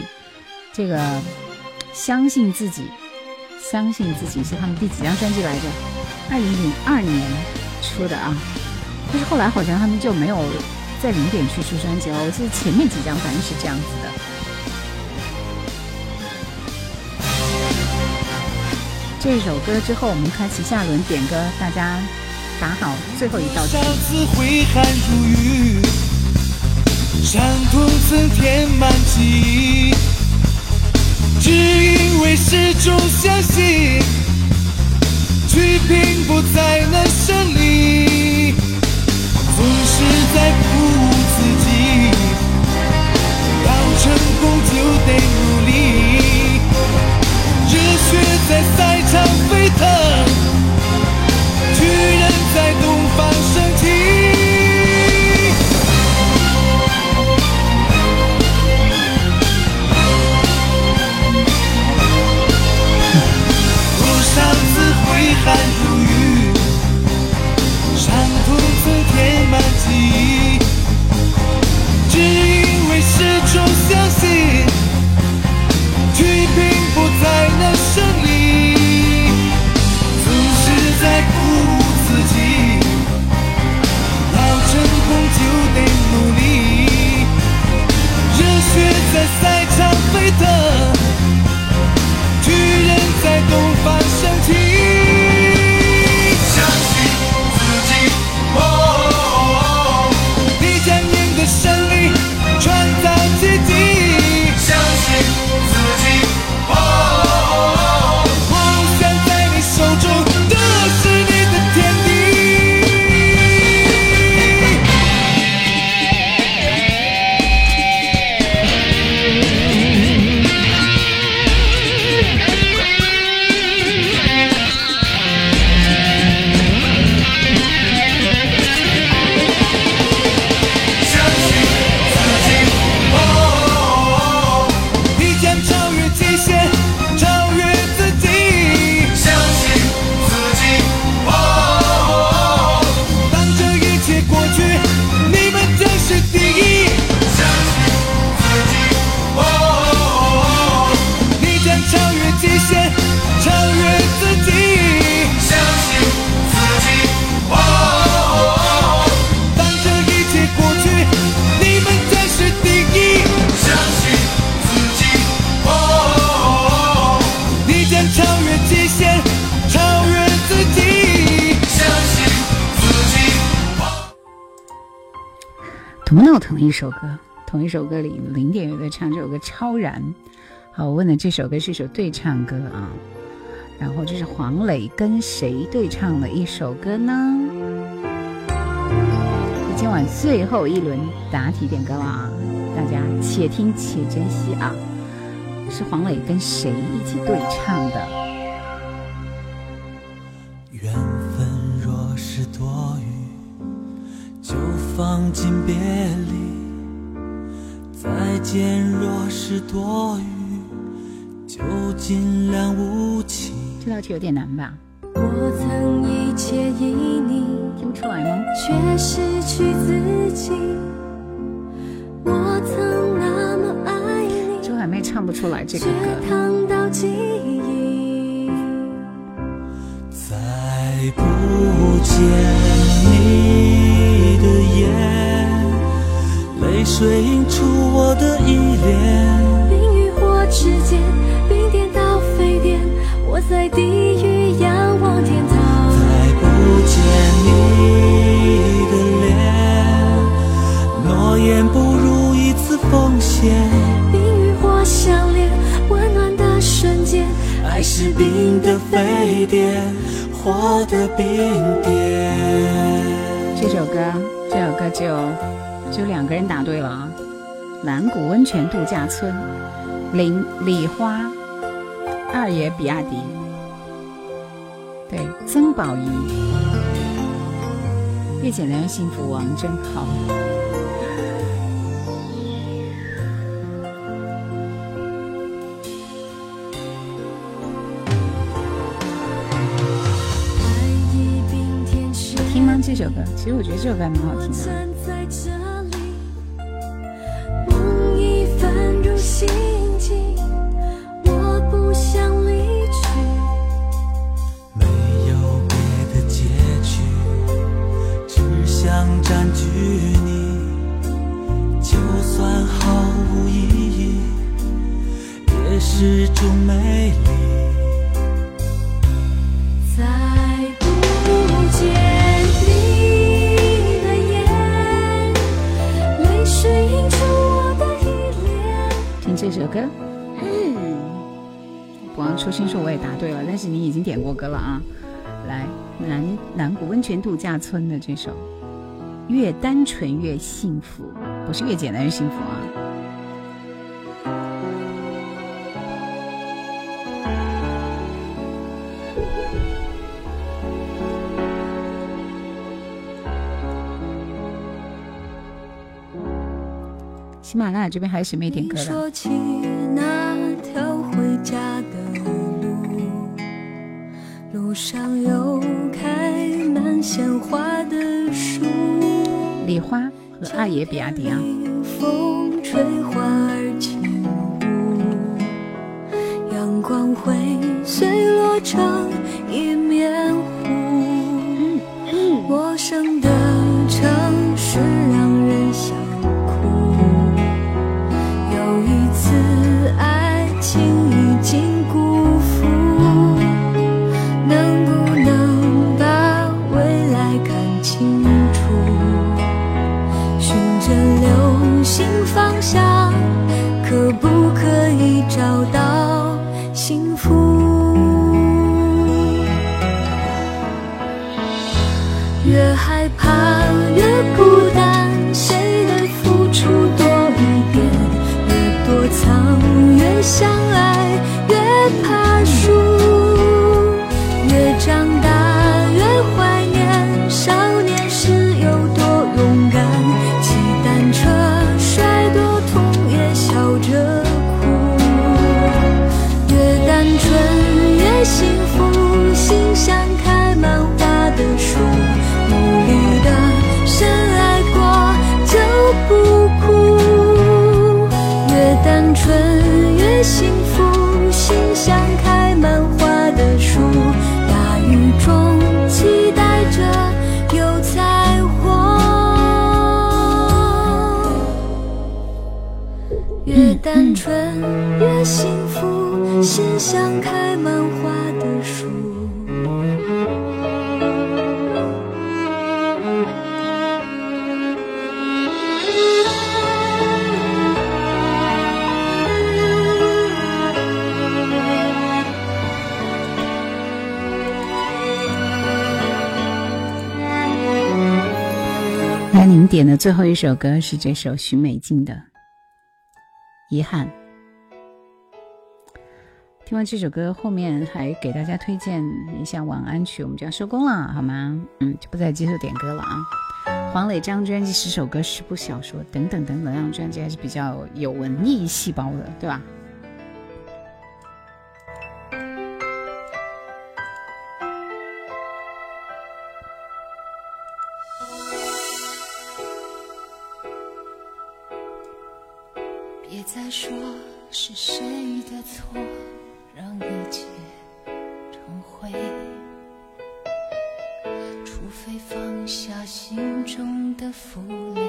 这个相信自己，相信自己是他们第几张专辑来着？二零零二年出的啊。但是后来好像他们就没有在零点去出专辑了。我记得前面几张反正是这样子的。这首歌之后，我们开启下轮点歌，大家打好最后一道题只因为始终相信，去拼搏才能胜利，总是在鼓舞自己，要成功就得努力。热血在赛场沸腾，首歌，同一首歌里零点乐队唱这首歌《超然》。好，我问的这首歌是一首对唱歌啊，然后这是黄磊跟谁对唱的一首歌呢？今晚最后一轮答题点歌了啊，大家且听且珍惜啊！是黄磊跟谁一起对唱的？缘分若是多余，就放进别离；再见若是多余，就尽量无情。这道题有点难吧？我曾一切依你，听不出来吗？却失去自己。我曾那么爱你，周海媚唱不出来这个歌。烫到记忆。再不见你的眼，泪水映出我的依恋。冰与火之间，冰点到沸点，我在地狱仰望天堂。再不见你的脸，诺言不如一次奉献。冰与火相连，温暖的瞬间，爱是冰的沸点，火的冰点。这首歌，这首歌只有只有两个人答对了啊！蓝谷温泉度假村，林李花，二爷比亚迪，对，曾宝仪，越简单越幸福，王真好。听吗？这首歌，其实我觉得这首歌还蛮好听的。心。泉度假村的这首《越单纯越幸福》，不是越简单越幸福啊。喜马拉雅这边还有谁没点歌的？花和二爷比亚迪啊。风吹花儿轻舞，阳光会随落成来，您点的最后一首歌是这首许美静的《遗憾。听完这首歌，后面还给大家推荐一下晚安曲，我们就要收工了，好吗？嗯，就不再接受点歌了啊。黄磊张专辑十首歌、十部小说等等等等，这张专辑还是比较有文艺细胞的，对吧？别说是谁的错，让一切成灰。除非放下心中的负累，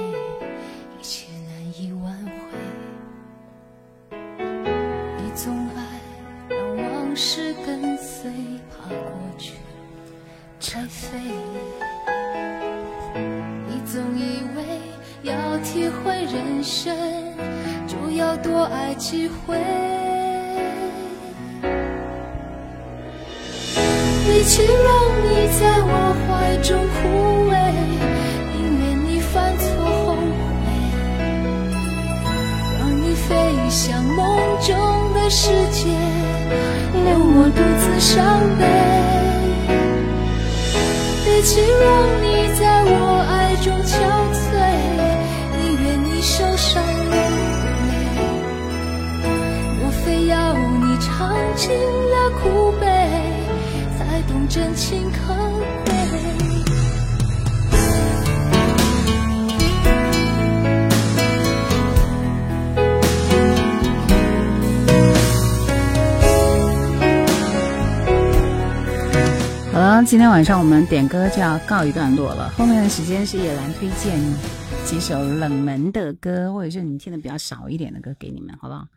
一切难以挽回。你总爱让往事跟随，怕过去拆飞。你总以为要体会人生，要多爱几回。与其让你在我怀中枯萎，宁愿你犯错后悔，让你飞向梦中的世界，留我独自伤悲。与其让你在我爱中憔悴，尝尽了苦悲，才懂真情可贵？好了，今天晚上我们点歌就要告一段落了。后面的时间是叶兰推荐几首冷门的歌，或者是你听的比较少一点的歌给你们，好不好？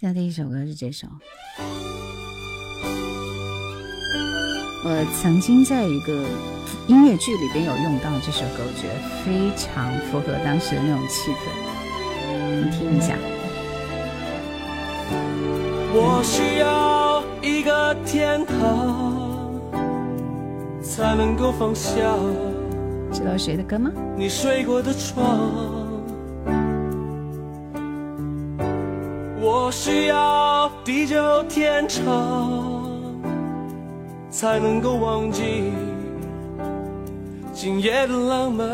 现在第一首歌是这首，我曾经在一个音乐剧里边有用到这首歌，我觉得非常符合当时的那种气氛，你听一下。我需要一个天堂，才能够放下知道谁的歌吗？你睡过的床。我需要地久天长，才能够忘记今夜的浪漫。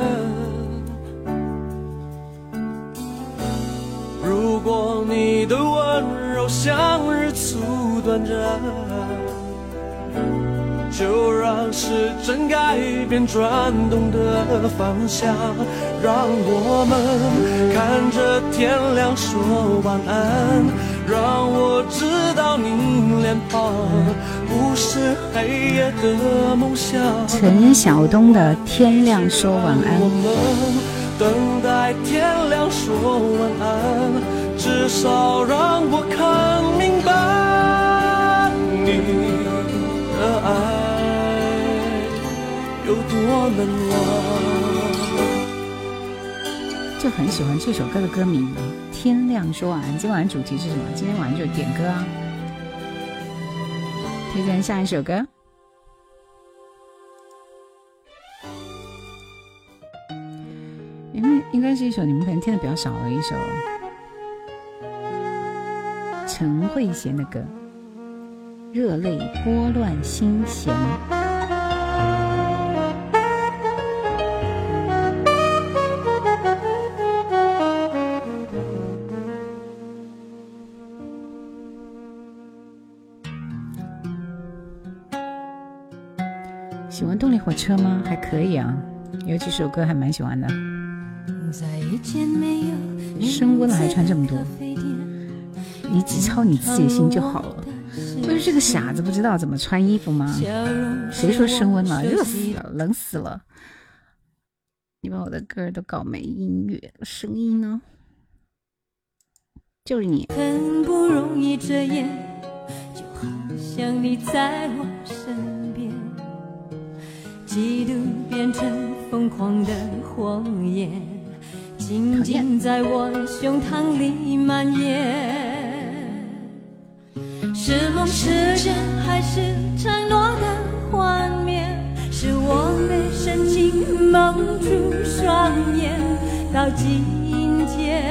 如果你的温柔像日出短暂，就让时针改变转动的方向，让我们看着天亮说晚安，让我知道你脸庞不是黑夜的梦想。陈晓东的《天亮说晚安我》。们等待天亮说晚安，至少让我看明白你爱有多冷啊。就很喜欢这首歌的歌名《天亮说晚安》。今晚主题是什么？今天晚上就点歌啊！推荐下一首歌。因为应该是一首你们可能听的比较少的一首陈慧娴的歌，《热泪拨乱心弦》。喜欢动力火车吗？还可以啊，有几首歌还蛮喜欢的。升温了还穿这么多，你只操你自己的心就好了。不是这个傻子不知道怎么穿衣服吗？谁说升温了？热死了，冷死了！你把我的歌儿都搞没音乐，声音呢？就是你。很不容易，这夜就好像你在我身边，嫉妒变成疯狂的火焰，紧紧在我胸膛里蔓延。是梦是真还是承诺的幻灭？是我被深情蒙住双眼，到今天。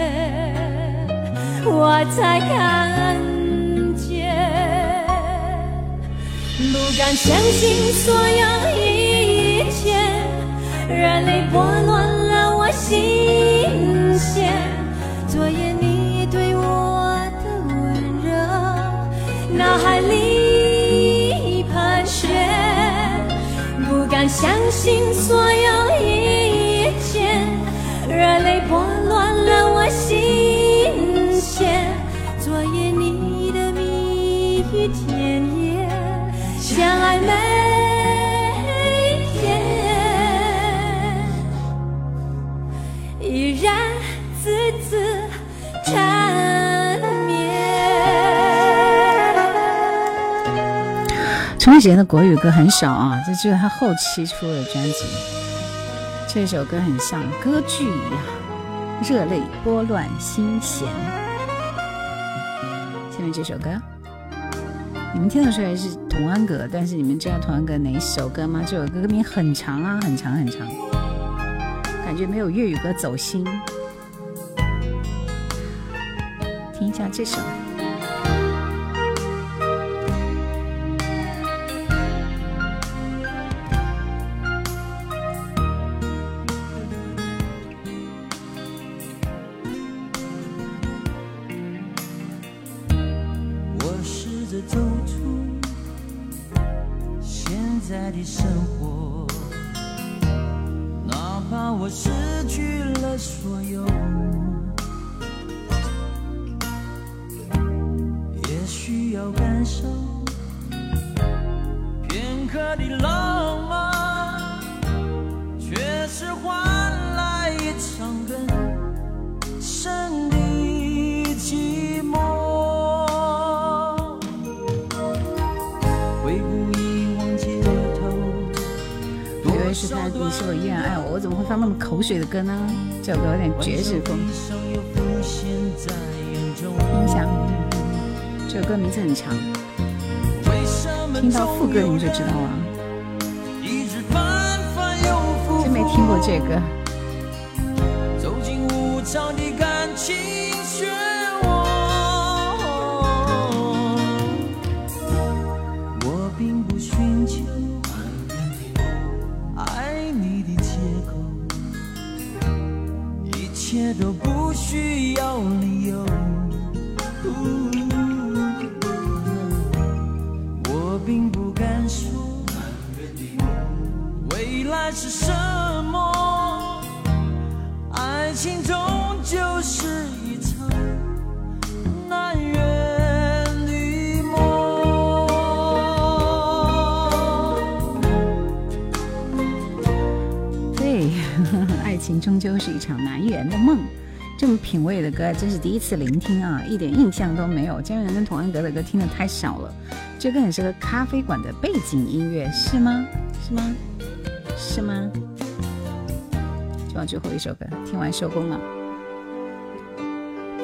我才看见。不敢相信所有一切，热泪拨乱了我心弦。昨夜你海里盘旋。不敢相信所有一切，热泪拨乱了我心弦。昨夜你的蜜语甜言，相爱每天，依然字字缠陈慧娴的国语歌很少啊，这就是他后期出的专辑。这首歌很像歌剧一样，热泪拨乱心弦。下面这首歌，你们听得出来是童安格，但是你们知道童安格哪一首歌吗？这首歌歌名很长啊，很长很长，感觉没有粤语歌走心。听一下这首。歌呢？这首歌有点爵士风。音响，这首歌名字很长，听到副歌你就知道了。真没听过这歌。走进无常的感情真是第一次聆听啊，一点印象都没有。姜元跟童安格的歌听的太少了，这歌很适合咖啡馆的背景音乐，是吗？是吗？是吗？就往最后一首歌，听完收工了。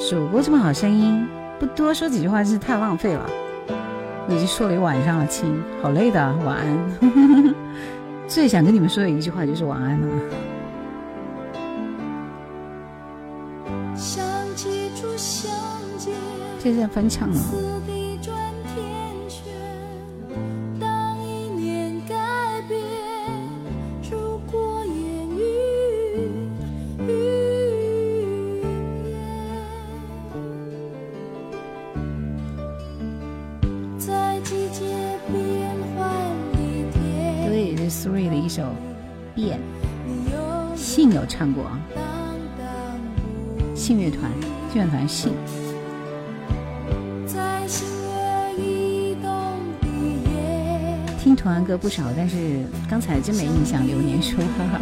主播这么好声音，不多说几句话真是太浪费了。我已经说了一晚上了，亲，好累的，晚安。最想跟你们说的一句话就是晚安了。这是在翻唱了。对，是 Three 的一首《变》，你有信有唱过，信乐团，信乐团信。童安歌不少，但是刚才真没印象。流年说，哈哈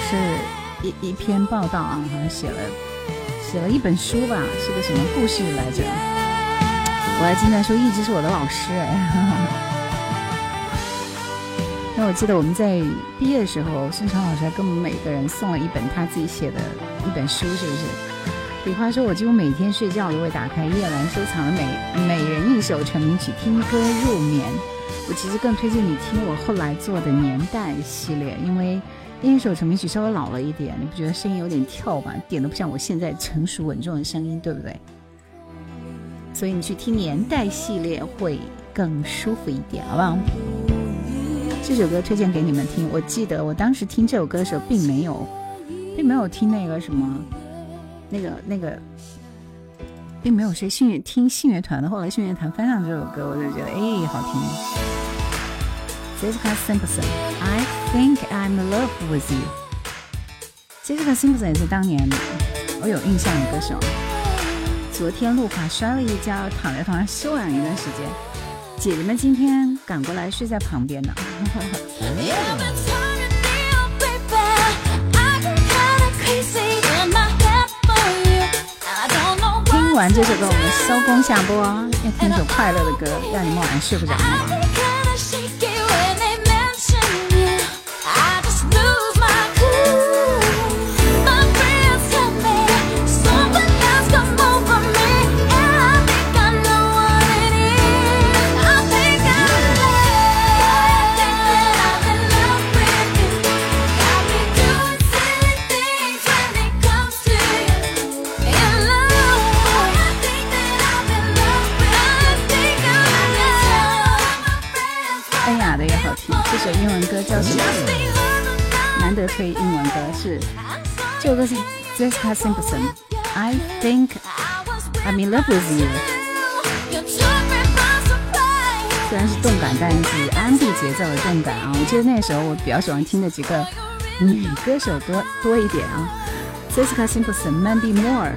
是一一篇报道啊，好像写了写了一本书吧，是个什么故事来着？我还经常说一直是我的老师哎。那我记得我们在毕业的时候，孙桥老师还给我们每个人送了一本他自己写的一本书，是不是？比方说，我几乎每天睡觉都会打开叶兰收藏的每每人一首成名曲，听歌入眠。我其实更推荐你听我后来做的年代系列，因为那一首成名曲稍微老了一点，你不觉得声音有点跳吗？点的不像我现在成熟稳重的声音，对不对？所以你去听年代系列会更舒服一点，好不好？这首歌推荐给你们听。我记得我当时听这首歌的时候，并没有，并没有听那个什么，那个那个，并没有谁信听信乐团的。后来信乐团翻唱这首歌，我就觉得哎，好听。Jessica Simpson，I think I'm in love with you。Jessica Simpson 也是当年我有印象的歌手。昨天路滑摔了一跤，躺在床上休养一段时间。姐姐们今天赶过来睡在旁边呢。听完这首歌，我们收工下播，要听首快乐的歌，让你们晚上睡不着。首英文歌叫什么？难得推英文歌是这首歌是 Jessica Simpson，I think I'm in love with you。虽然是动感，但是 R&B 节奏的动感啊！我记得那时候我比较喜欢听的几个女歌手多多一点啊，Jessica Simpson、Mandy Moore，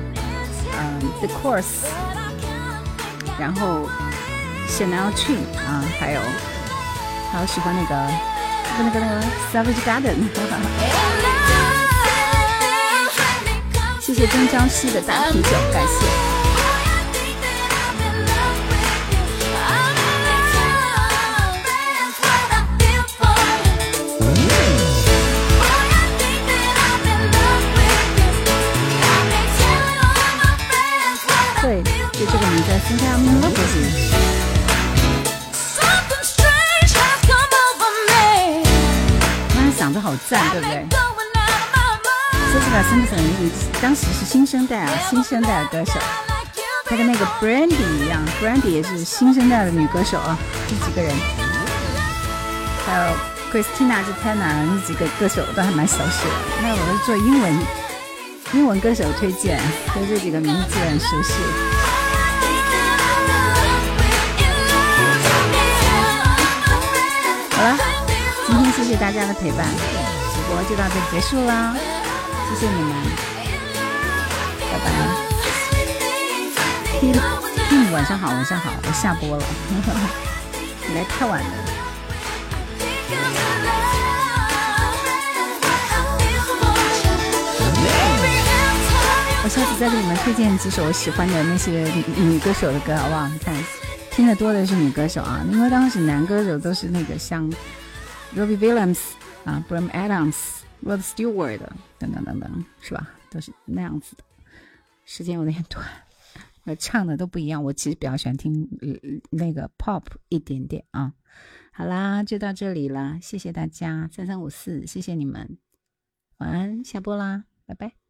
嗯，The Course，然后 Chanel Twin 啊，还有。好喜欢那个，那个那个 Savage Garden。谢谢曾江西的大啤酒，感谢。当时是新生代啊，新生代的歌手。她跟那个 Brandy 一样，Brandy 也是新生代的女歌手啊。这几个人，还有 Christina t a n a 那几个歌手都还蛮熟悉的。那我是做英文英文歌手推荐，对这几个名字很熟悉。好了。今天谢谢大家的陪伴，直播就到这结束了，谢谢你们，嗯，晚上好，晚上好，我下播了，你来太晚了。我下次再给你们推荐几首我喜欢的那些女歌手的歌，好不好？你看，听的多的是女歌手啊，因为当时男歌手都是那个像。Robbie Williams 啊，Bram Adams，Rod Stewart 等等等等，是吧？都是那样子的。时间有点短，呃，唱的都不一样。我其实比较喜欢听那个 Pop 一点点啊。好啦，就到这里了，谢谢大家，三三五四，谢谢你们，晚安，下播啦，拜拜。